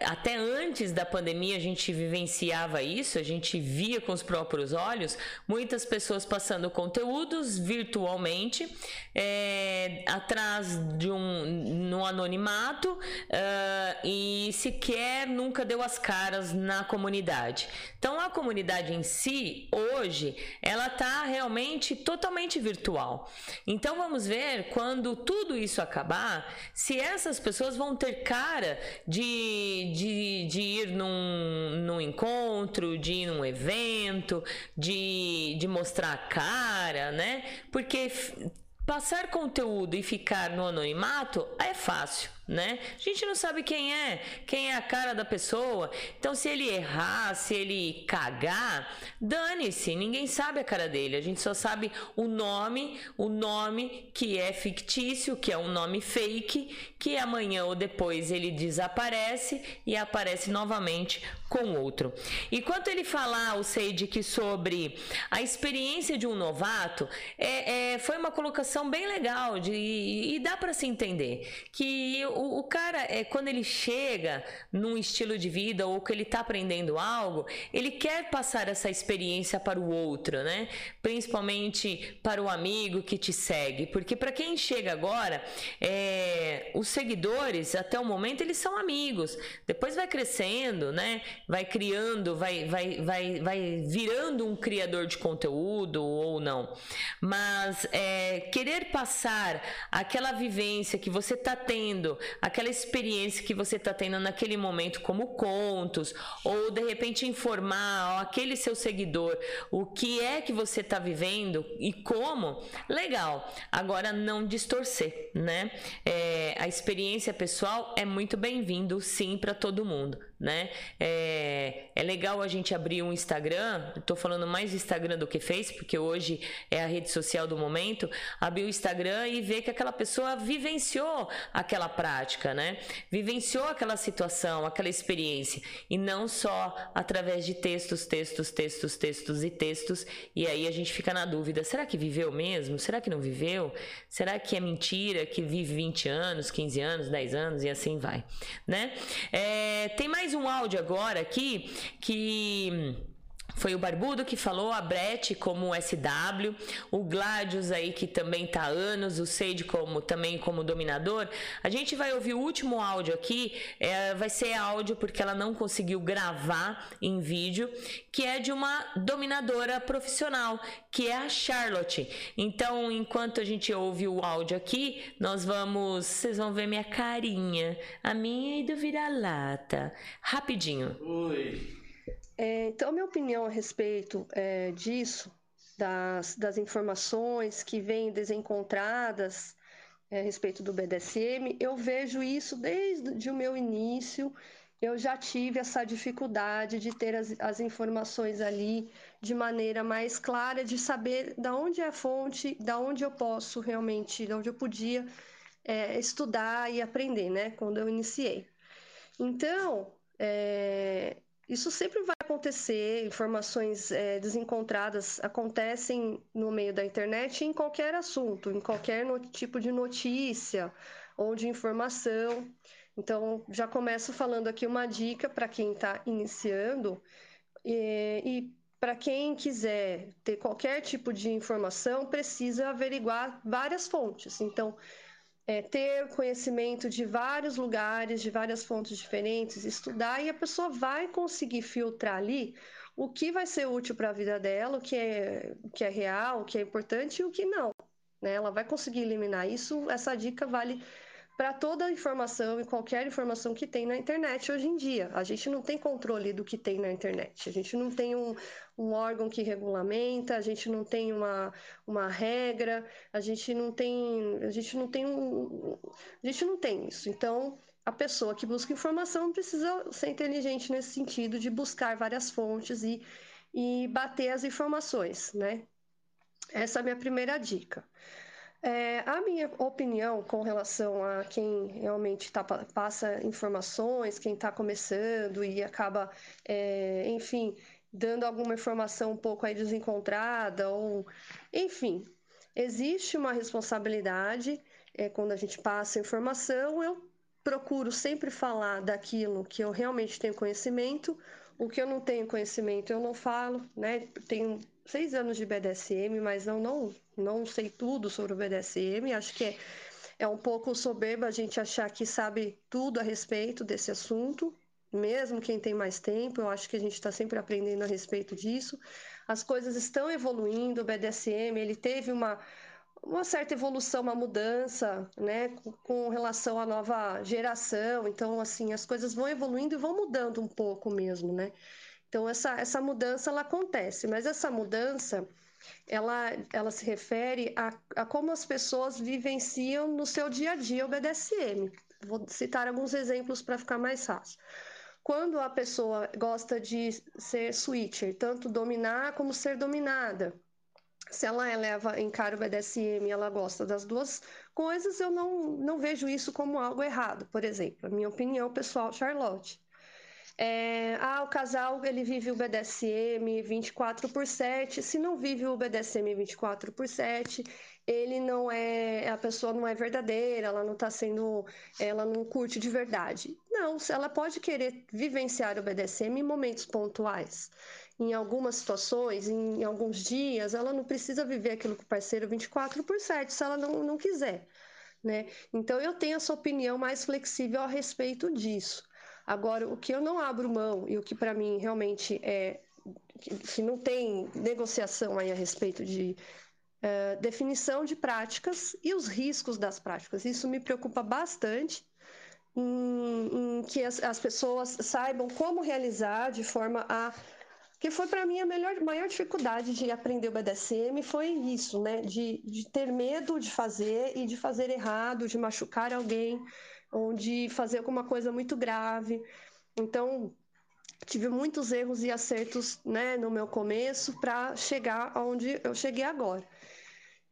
até antes da pandemia a gente vivenciava isso, a gente via com os próprios olhos muitas pessoas passando conteúdos virtualmente é, atrás de um no anonimato uh, e sequer nunca deu as caras na comunidade. Então a comunidade em si hoje ela está realmente totalmente virtual. Então vamos ver quando tudo isso acabar se essas pessoas vão ter cara de de, de ir num, num encontro, de ir num evento, de, de mostrar a cara, né? Porque passar conteúdo e ficar no anonimato é fácil né? A gente não sabe quem é, quem é a cara da pessoa. Então, se ele errar, se ele cagar, dane-se, ninguém sabe a cara dele. A gente só sabe o nome, o nome que é fictício, que é um nome fake, que amanhã ou depois ele desaparece e aparece novamente com outro. E ele falar, o que sobre a experiência de um novato, é, é foi uma colocação bem legal de, e dá para se entender que o, o, cara, é, quando ele chega num estilo de vida ou que ele está aprendendo algo, ele quer passar essa experiência para o outro, né? Principalmente para o amigo que te segue. Porque para quem chega agora, é, os seguidores, até o momento, eles são amigos. Depois vai crescendo, né? Vai criando, vai, vai, vai, vai virando um criador de conteúdo ou não. Mas é, querer passar aquela vivência que você está tendo aquela experiência que você está tendo naquele momento, como contos, ou de repente informar ó, aquele seu seguidor o que é que você está vivendo e como, legal. Agora, não distorcer, né? É, a experiência pessoal é muito bem-vindo, sim, para todo mundo né? É, é legal a gente abrir um Instagram, estou falando mais Instagram do que Face, porque hoje é a rede social do momento, abrir o Instagram e ver que aquela pessoa vivenciou aquela prática, né? Vivenciou aquela situação, aquela experiência, e não só através de textos, textos, textos, textos e textos, e aí a gente fica na dúvida, será que viveu mesmo? Será que não viveu? Será que é mentira que vive 20 anos, 15 anos, 10 anos e assim vai, né? É, tem mais mais um áudio agora aqui que foi o Barbudo que falou, a Brett como SW, o Gladius aí que também tá há anos, o Sage como também como dominador. A gente vai ouvir o último áudio aqui, é, vai ser áudio porque ela não conseguiu gravar em vídeo, que é de uma dominadora profissional, que é a Charlotte. Então, enquanto a gente ouve o áudio aqui, nós vamos, vocês vão ver minha carinha, a minha e do vira-lata. Rapidinho. Oi. É, então, minha opinião a respeito é, disso, das, das informações que vêm desencontradas é, a respeito do BDSM, eu vejo isso desde o meu início. eu já tive essa dificuldade de ter as, as, informações ali de maneira mais clara, de saber da onde é a fonte, da onde eu posso realmente, da onde eu podia é, estudar e aprender, né? Quando eu iniciei. Então, é, isso sempre vai acontecer, informações é, desencontradas acontecem no meio da internet em qualquer assunto, em qualquer tipo de notícia ou de informação. Então, já começo falando aqui uma dica para quem está iniciando e, e para quem quiser ter qualquer tipo de informação, precisa averiguar várias fontes. Então, é, ter conhecimento de vários lugares, de várias fontes diferentes, estudar e a pessoa vai conseguir filtrar ali o que vai ser útil para a vida dela, o que é, o que é real, o que é importante e o que não. Né? Ela vai conseguir eliminar isso. Essa dica vale para toda a informação e qualquer informação que tem na internet hoje em dia. A gente não tem controle do que tem na internet. A gente não tem um, um órgão que regulamenta, a gente não tem uma, uma regra, a gente não tem. A gente não tem um. A gente não tem isso. Então, a pessoa que busca informação precisa ser inteligente nesse sentido de buscar várias fontes e, e bater as informações, né? Essa é a minha primeira dica. É, a minha opinião com relação a quem realmente tá, passa informações, quem está começando e acaba, é, enfim, dando alguma informação um pouco aí desencontrada, ou enfim, existe uma responsabilidade é, quando a gente passa informação. Eu procuro sempre falar daquilo que eu realmente tenho conhecimento, o que eu não tenho conhecimento eu não falo, né? Tenho seis anos de BDSM, mas não, não, não sei tudo sobre o BDSM. Acho que é, é um pouco soberba a gente achar que sabe tudo a respeito desse assunto, mesmo quem tem mais tempo. Eu acho que a gente está sempre aprendendo a respeito disso. As coisas estão evoluindo, o BDSM ele teve uma, uma certa evolução, uma mudança, né, com, relação à nova geração. Então, assim, as coisas vão evoluindo e vão mudando um pouco mesmo, né? Então essa, essa mudança ela acontece, mas essa mudança ela, ela se refere a, a como as pessoas vivenciam no seu dia a dia o BDSM. Vou citar alguns exemplos para ficar mais fácil. Quando a pessoa gosta de ser switcher, tanto dominar como ser dominada, se ela eleva, encara o BDSM e ela gosta das duas coisas, eu não, não vejo isso como algo errado, por exemplo. A minha opinião pessoal, Charlotte. É, ah, o casal ele vive o BDSM 24 por 7. Se não vive o BDSM 24 por 7, ele não é. A pessoa não é verdadeira, ela não está sendo. Ela não curte de verdade. Não, ela pode querer vivenciar o BDSM em momentos pontuais. Em algumas situações, em alguns dias, ela não precisa viver aquilo com o parceiro 24 por 7 se ela não, não quiser. Né? Então eu tenho essa opinião mais flexível a respeito disso. Agora, o que eu não abro mão e o que para mim realmente é que, não tem negociação aí a respeito de uh, definição de práticas e os riscos das práticas. Isso me preocupa bastante. Em, em que as, as, pessoas saibam como realizar de forma a que foi para mim a melhor, maior dificuldade de aprender o BDSM foi isso, né? De, de ter medo de fazer e de fazer errado, de machucar alguém, ou de fazer alguma coisa muito grave. Então, tive muitos erros e acertos né, no meu começo para chegar aonde eu cheguei agora.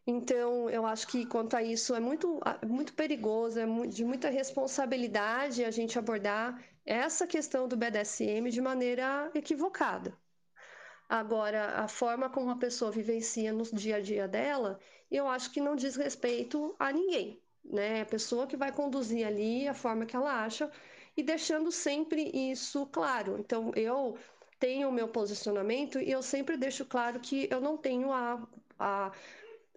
Então, eu acho que quanto a isso é muito, muito perigoso, é de muita responsabilidade a gente abordar essa questão do BDSM de maneira equivocada. Agora, a forma como a pessoa vivencia no dia a dia dela, eu acho que não diz respeito a ninguém né? A pessoa que vai conduzir ali a forma que ela acha e deixando sempre isso claro. Então, eu tenho o meu posicionamento e eu sempre deixo claro que eu não tenho a, a,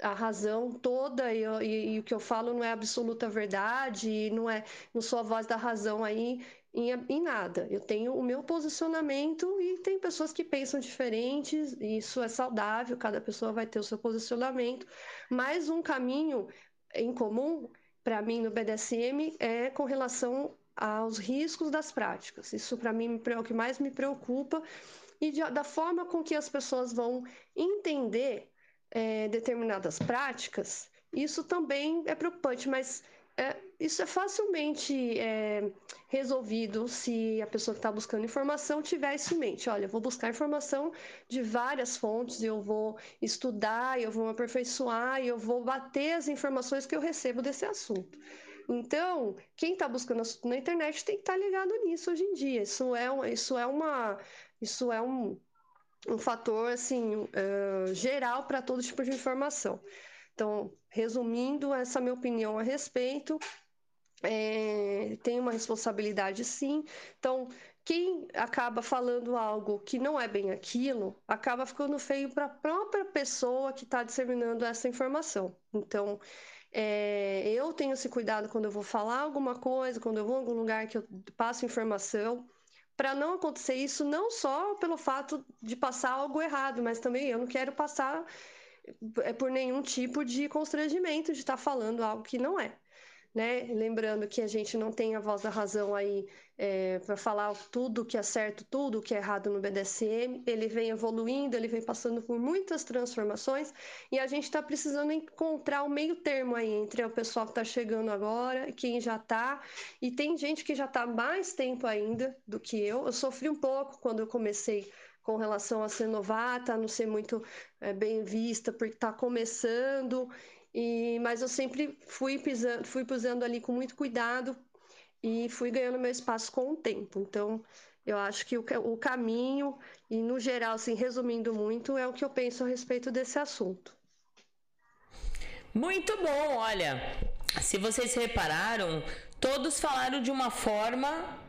a razão toda e, e, e, o que eu falo não é absoluta verdade, não é não sou a voz da razão aí em, em nada. Eu tenho o meu posicionamento e tem pessoas que pensam diferentes, e isso é saudável, cada pessoa vai ter o seu posicionamento, mas um caminho em comum para mim no BDSM é com relação aos riscos das práticas. Isso para mim é o que mais me preocupa e de, da forma com que as pessoas vão entender é, determinadas práticas. Isso também é preocupante, mas é, isso é facilmente é, resolvido se a pessoa que está buscando informação tiver isso em mente. Olha, eu vou buscar informação de várias fontes, eu vou estudar, eu vou me aperfeiçoar, eu vou bater as informações que eu recebo desse assunto. Então, quem está buscando assunto na internet tem que estar tá ligado nisso hoje em dia. Isso é, isso é uma, isso é um, um fator assim uh, geral para todo tipo de informação. Então, resumindo essa minha opinião a respeito, é, tem uma responsabilidade sim. Então, quem acaba falando algo que não é bem aquilo, acaba ficando feio para a própria pessoa que está disseminando essa informação. Então, é, eu tenho esse cuidado quando eu vou falar alguma coisa, quando eu vou em algum lugar que eu passo informação, para não acontecer isso, não só pelo fato de passar algo errado, mas também eu não quero passar é, por nenhum tipo de constrangimento de estar tá falando algo que não é né? Lembrando que a gente não tem a voz da razão aí é, para falar tudo que é certo, tudo que é errado no BDSM. Ele vem evoluindo, ele vem passando por muitas transformações e a gente está precisando encontrar o meio termo aí entre o pessoal que está chegando agora, quem já está, e tem gente que já está mais tempo ainda do que eu. Eu sofri um pouco quando eu comecei com relação a ser novata, a não ser muito é, bem vista, porque está começando e, mas eu sempre fui pisando, fui pisando ali com muito cuidado e fui ganhando meu espaço com o tempo. Então, eu acho que o, o caminho, e no geral, assim, resumindo muito, é o que eu penso a respeito desse assunto. Muito bom, olha. Se vocês repararam, todos falaram de uma forma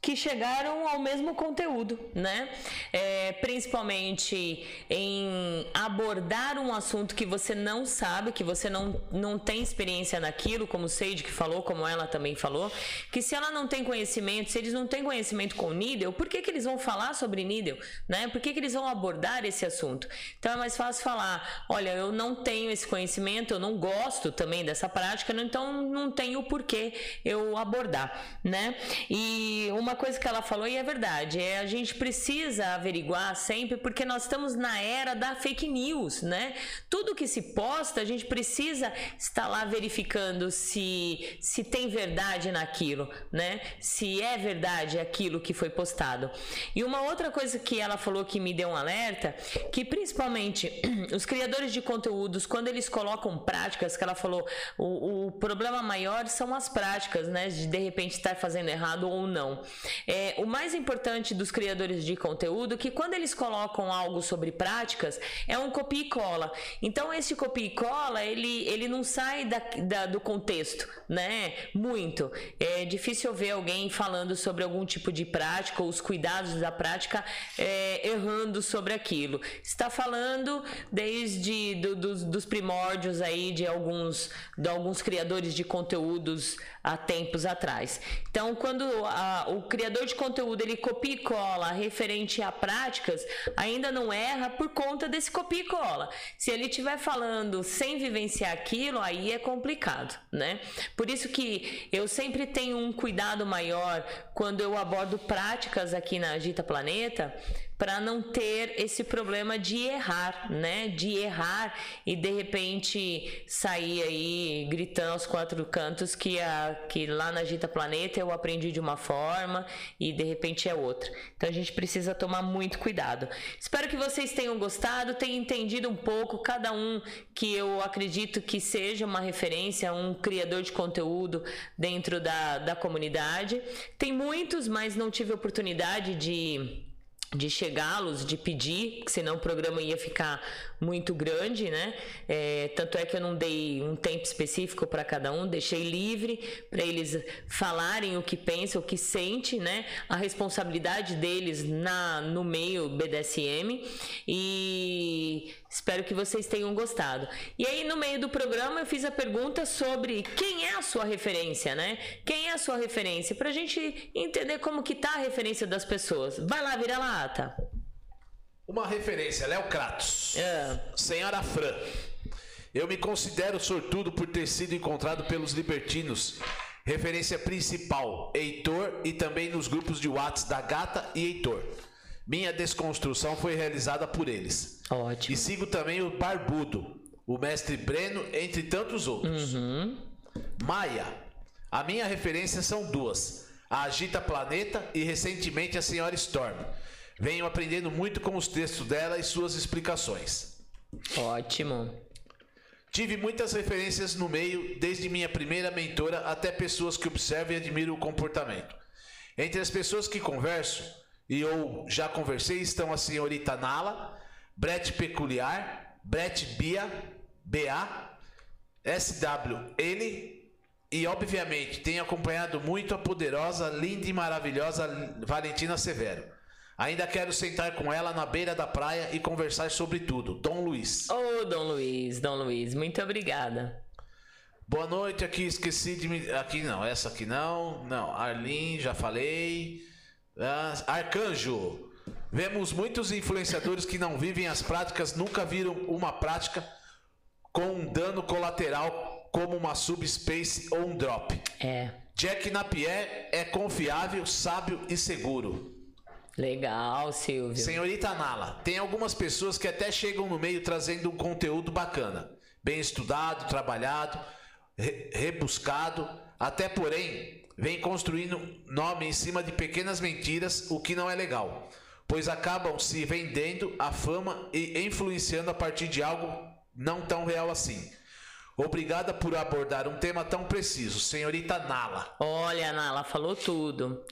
que chegaram ao mesmo conteúdo, né? É, principalmente em abordar um assunto que você não sabe, que você não, não tem experiência naquilo, como o Seide que falou, como ela também falou, que se ela não tem conhecimento, se eles não têm conhecimento com Needle, por que, que eles vão falar sobre Needle, né? Por que, que eles vão abordar esse assunto? Então é mais fácil falar, olha, eu não tenho esse conhecimento, eu não gosto também dessa prática, então não tenho por que eu abordar, né? E uma uma coisa que ela falou e é verdade, é a gente precisa averiguar sempre porque nós estamos na era da fake news, né? Tudo que se posta, a gente precisa estar lá verificando se se tem verdade naquilo, né? Se é verdade aquilo que foi postado. E uma outra coisa que ela falou que me deu um alerta, que principalmente os criadores de conteúdos, quando eles colocam práticas, que ela falou, o, o problema maior são as práticas, né? De de repente estar fazendo errado ou não. É, o mais importante dos criadores de conteúdo é que quando eles colocam algo sobre práticas, é um copia e cola. Então, esse copia e cola, ele, ele não sai da, da, do contexto, né? Muito. É difícil ver alguém falando sobre algum tipo de prática ou os cuidados da prática é, errando sobre aquilo. Está falando desde do, dos, dos primórdios aí de alguns, de alguns criadores de conteúdos há tempos atrás. Então, quando a, o criador de conteúdo ele copia e cola referente a práticas, ainda não erra por conta desse copia e cola. Se ele estiver falando sem vivenciar aquilo, aí é complicado, né? Por isso que eu sempre tenho um cuidado maior quando eu abordo práticas aqui na Agita Planeta, para não ter esse problema de errar, né? De errar e de repente sair aí gritando aos quatro cantos que, a, que lá na Gita Planeta eu aprendi de uma forma e de repente é outra. Então a gente precisa tomar muito cuidado. Espero que vocês tenham gostado, tenham entendido um pouco, cada um que eu acredito que seja uma referência, um criador de conteúdo dentro da, da comunidade. Tem muitos, mas não tive oportunidade de de chegá-los, de pedir, senão o programa ia ficar muito grande, né? É, tanto é que eu não dei um tempo específico para cada um, deixei livre para eles falarem o que pensam, o que sente, né? A responsabilidade deles na no meio BDSM e espero que vocês tenham gostado. E aí no meio do programa eu fiz a pergunta sobre quem é a sua referência, né? Quem é a sua referência para a gente entender como que tá a referência das pessoas. Vai lá, vira lata. Uma referência, Léo Kratos. É. Senhora Fran. Eu me considero sortudo por ter sido encontrado pelos libertinos. Referência principal, Heitor e também nos grupos de Whats da Gata e Heitor. Minha desconstrução foi realizada por eles. Ótimo. E sigo também o Barbudo, o mestre Breno, entre tantos outros. Uhum. Maia. A minha referência são duas: a Agita Planeta e recentemente a Senhora Storm. Venho aprendendo muito com os textos dela e suas explicações. Ótimo. Tive muitas referências no meio, desde minha primeira mentora até pessoas que observam e admiram o comportamento. Entre as pessoas que converso e ou já conversei estão a senhorita Nala, Brett Peculiar, Brett Bia, BA, SW ele e obviamente tenho acompanhado muito a poderosa, linda e maravilhosa Valentina Severo. Ainda quero sentar com ela na beira da praia e conversar sobre tudo. Dom Luiz. Ô, Dom Luiz, Dom Luiz, muito obrigada. Boa noite, aqui esqueci de me. Aqui não, essa aqui não. Não, Arlin, já falei. Ah, Arcanjo. Vemos muitos influenciadores que não vivem as práticas, nunca viram uma prática com um dano colateral como uma subspace ou um drop. É. Jack Napier é confiável, sábio e seguro. Legal, Silvio. Senhorita Nala, tem algumas pessoas que até chegam no meio trazendo um conteúdo bacana, bem estudado, trabalhado, re rebuscado, até porém vem construindo nome em cima de pequenas mentiras, o que não é legal, pois acabam se vendendo a fama e influenciando a partir de algo não tão real assim. Obrigada por abordar um tema tão preciso, senhorita Nala. Olha, Nala, falou tudo.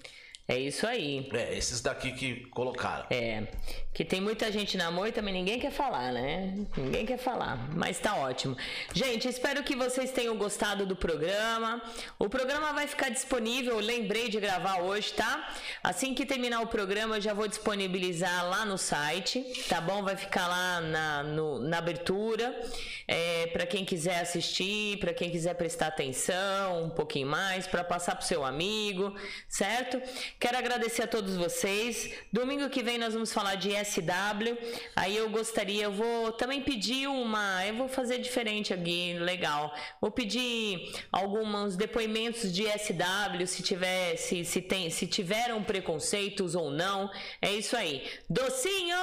É isso aí. É, esses daqui que colocaram. É. Que tem muita gente na moita, também ninguém quer falar, né? Ninguém quer falar, mas tá ótimo. Gente, espero que vocês tenham gostado do programa. O programa vai ficar disponível, eu lembrei de gravar hoje, tá? Assim que terminar o programa, eu já vou disponibilizar lá no site, tá bom? Vai ficar lá na, no, na abertura. É, para quem quiser assistir, para quem quiser prestar atenção um pouquinho mais, para passar pro seu amigo, certo? Quero agradecer a todos vocês. Domingo que vem nós vamos falar de SW. Aí eu gostaria, eu vou também pedir uma, eu vou fazer diferente aqui, legal. Vou pedir alguns depoimentos de SW, se tiver, se, se tem, se tiveram preconceitos ou não. É isso aí. Docinho,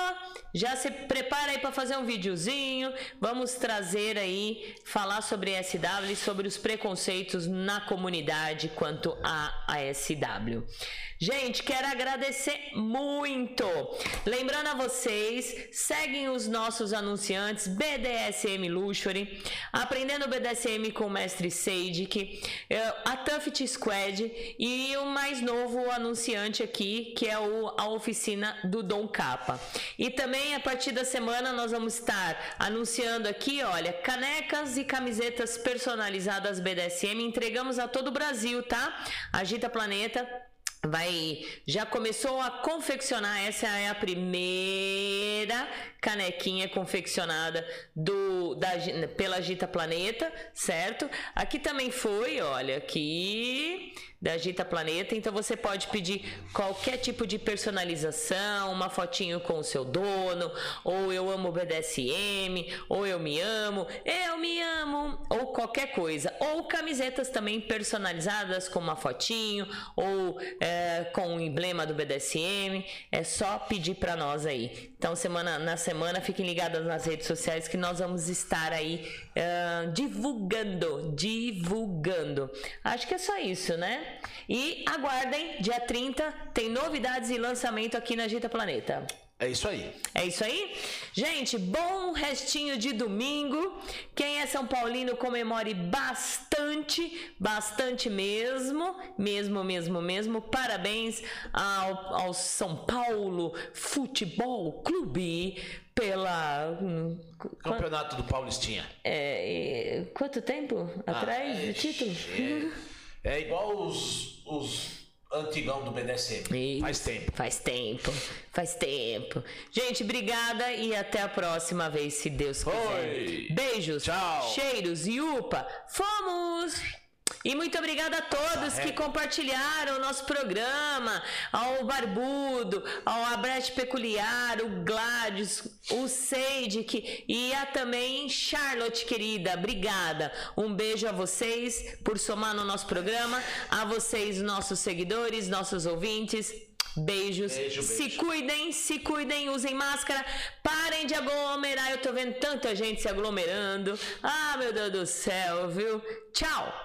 já se prepara aí para fazer um videozinho. Vamos trazer aí falar sobre SW sobre os preconceitos na comunidade quanto a, a SW. Gente, quero agradecer muito. Lembrando a vocês, seguem os nossos anunciantes BDSM Luxury, aprendendo BDSM com o mestre Seidik, a Tuft Squad e o mais novo anunciante aqui, que é a oficina do Dom Capa. E também a partir da semana nós vamos estar anunciando aqui, olha, canecas e camisetas personalizadas BDSM, entregamos a todo o Brasil, tá? Agita Planeta vai já começou a confeccionar essa é a primeira canequinha confeccionada do da, pela Gita Planeta, certo? Aqui também foi, olha, aqui da Gita Planeta, então você pode pedir qualquer tipo de personalização, uma fotinho com o seu dono, ou eu amo BDSM, ou eu me amo, eu me amo, ou qualquer coisa, ou camisetas também personalizadas com uma fotinho, ou é, com o emblema do BDSM, é só pedir para nós aí. Então semana na semana fiquem ligados nas redes sociais que nós vamos estar aí uh, divulgando, divulgando. Acho que é só isso, né? E aguardem, dia 30 tem novidades e lançamento aqui na Gita Planeta. É isso aí. É isso aí? Gente, bom restinho de domingo. Quem é São Paulino comemore bastante, bastante mesmo, mesmo, mesmo, mesmo. Parabéns ao, ao São Paulo Futebol Clube pela hum, Campeonato do Paulistinha. É, quanto tempo atrás ah, é, do título? É, é igual os, os antigão do BDSM. Isso, faz tempo. Faz tempo. Faz tempo. Gente, obrigada e até a próxima vez, se Deus quiser. Oi. Beijos. Tchau. Cheiros e upa. Fomos! E muito obrigada a todos que compartilharam o nosso programa, ao Barbudo, ao Abrete Peculiar, o Gladys, o Seidik e a também Charlotte, querida. Obrigada. Um beijo a vocês por somar no nosso programa, a vocês, nossos seguidores, nossos ouvintes. Beijos. Beijo, beijo. Se cuidem, se cuidem, usem máscara. Parem de aglomerar. Eu tô vendo tanta gente se aglomerando. Ah, meu Deus do céu, viu? Tchau.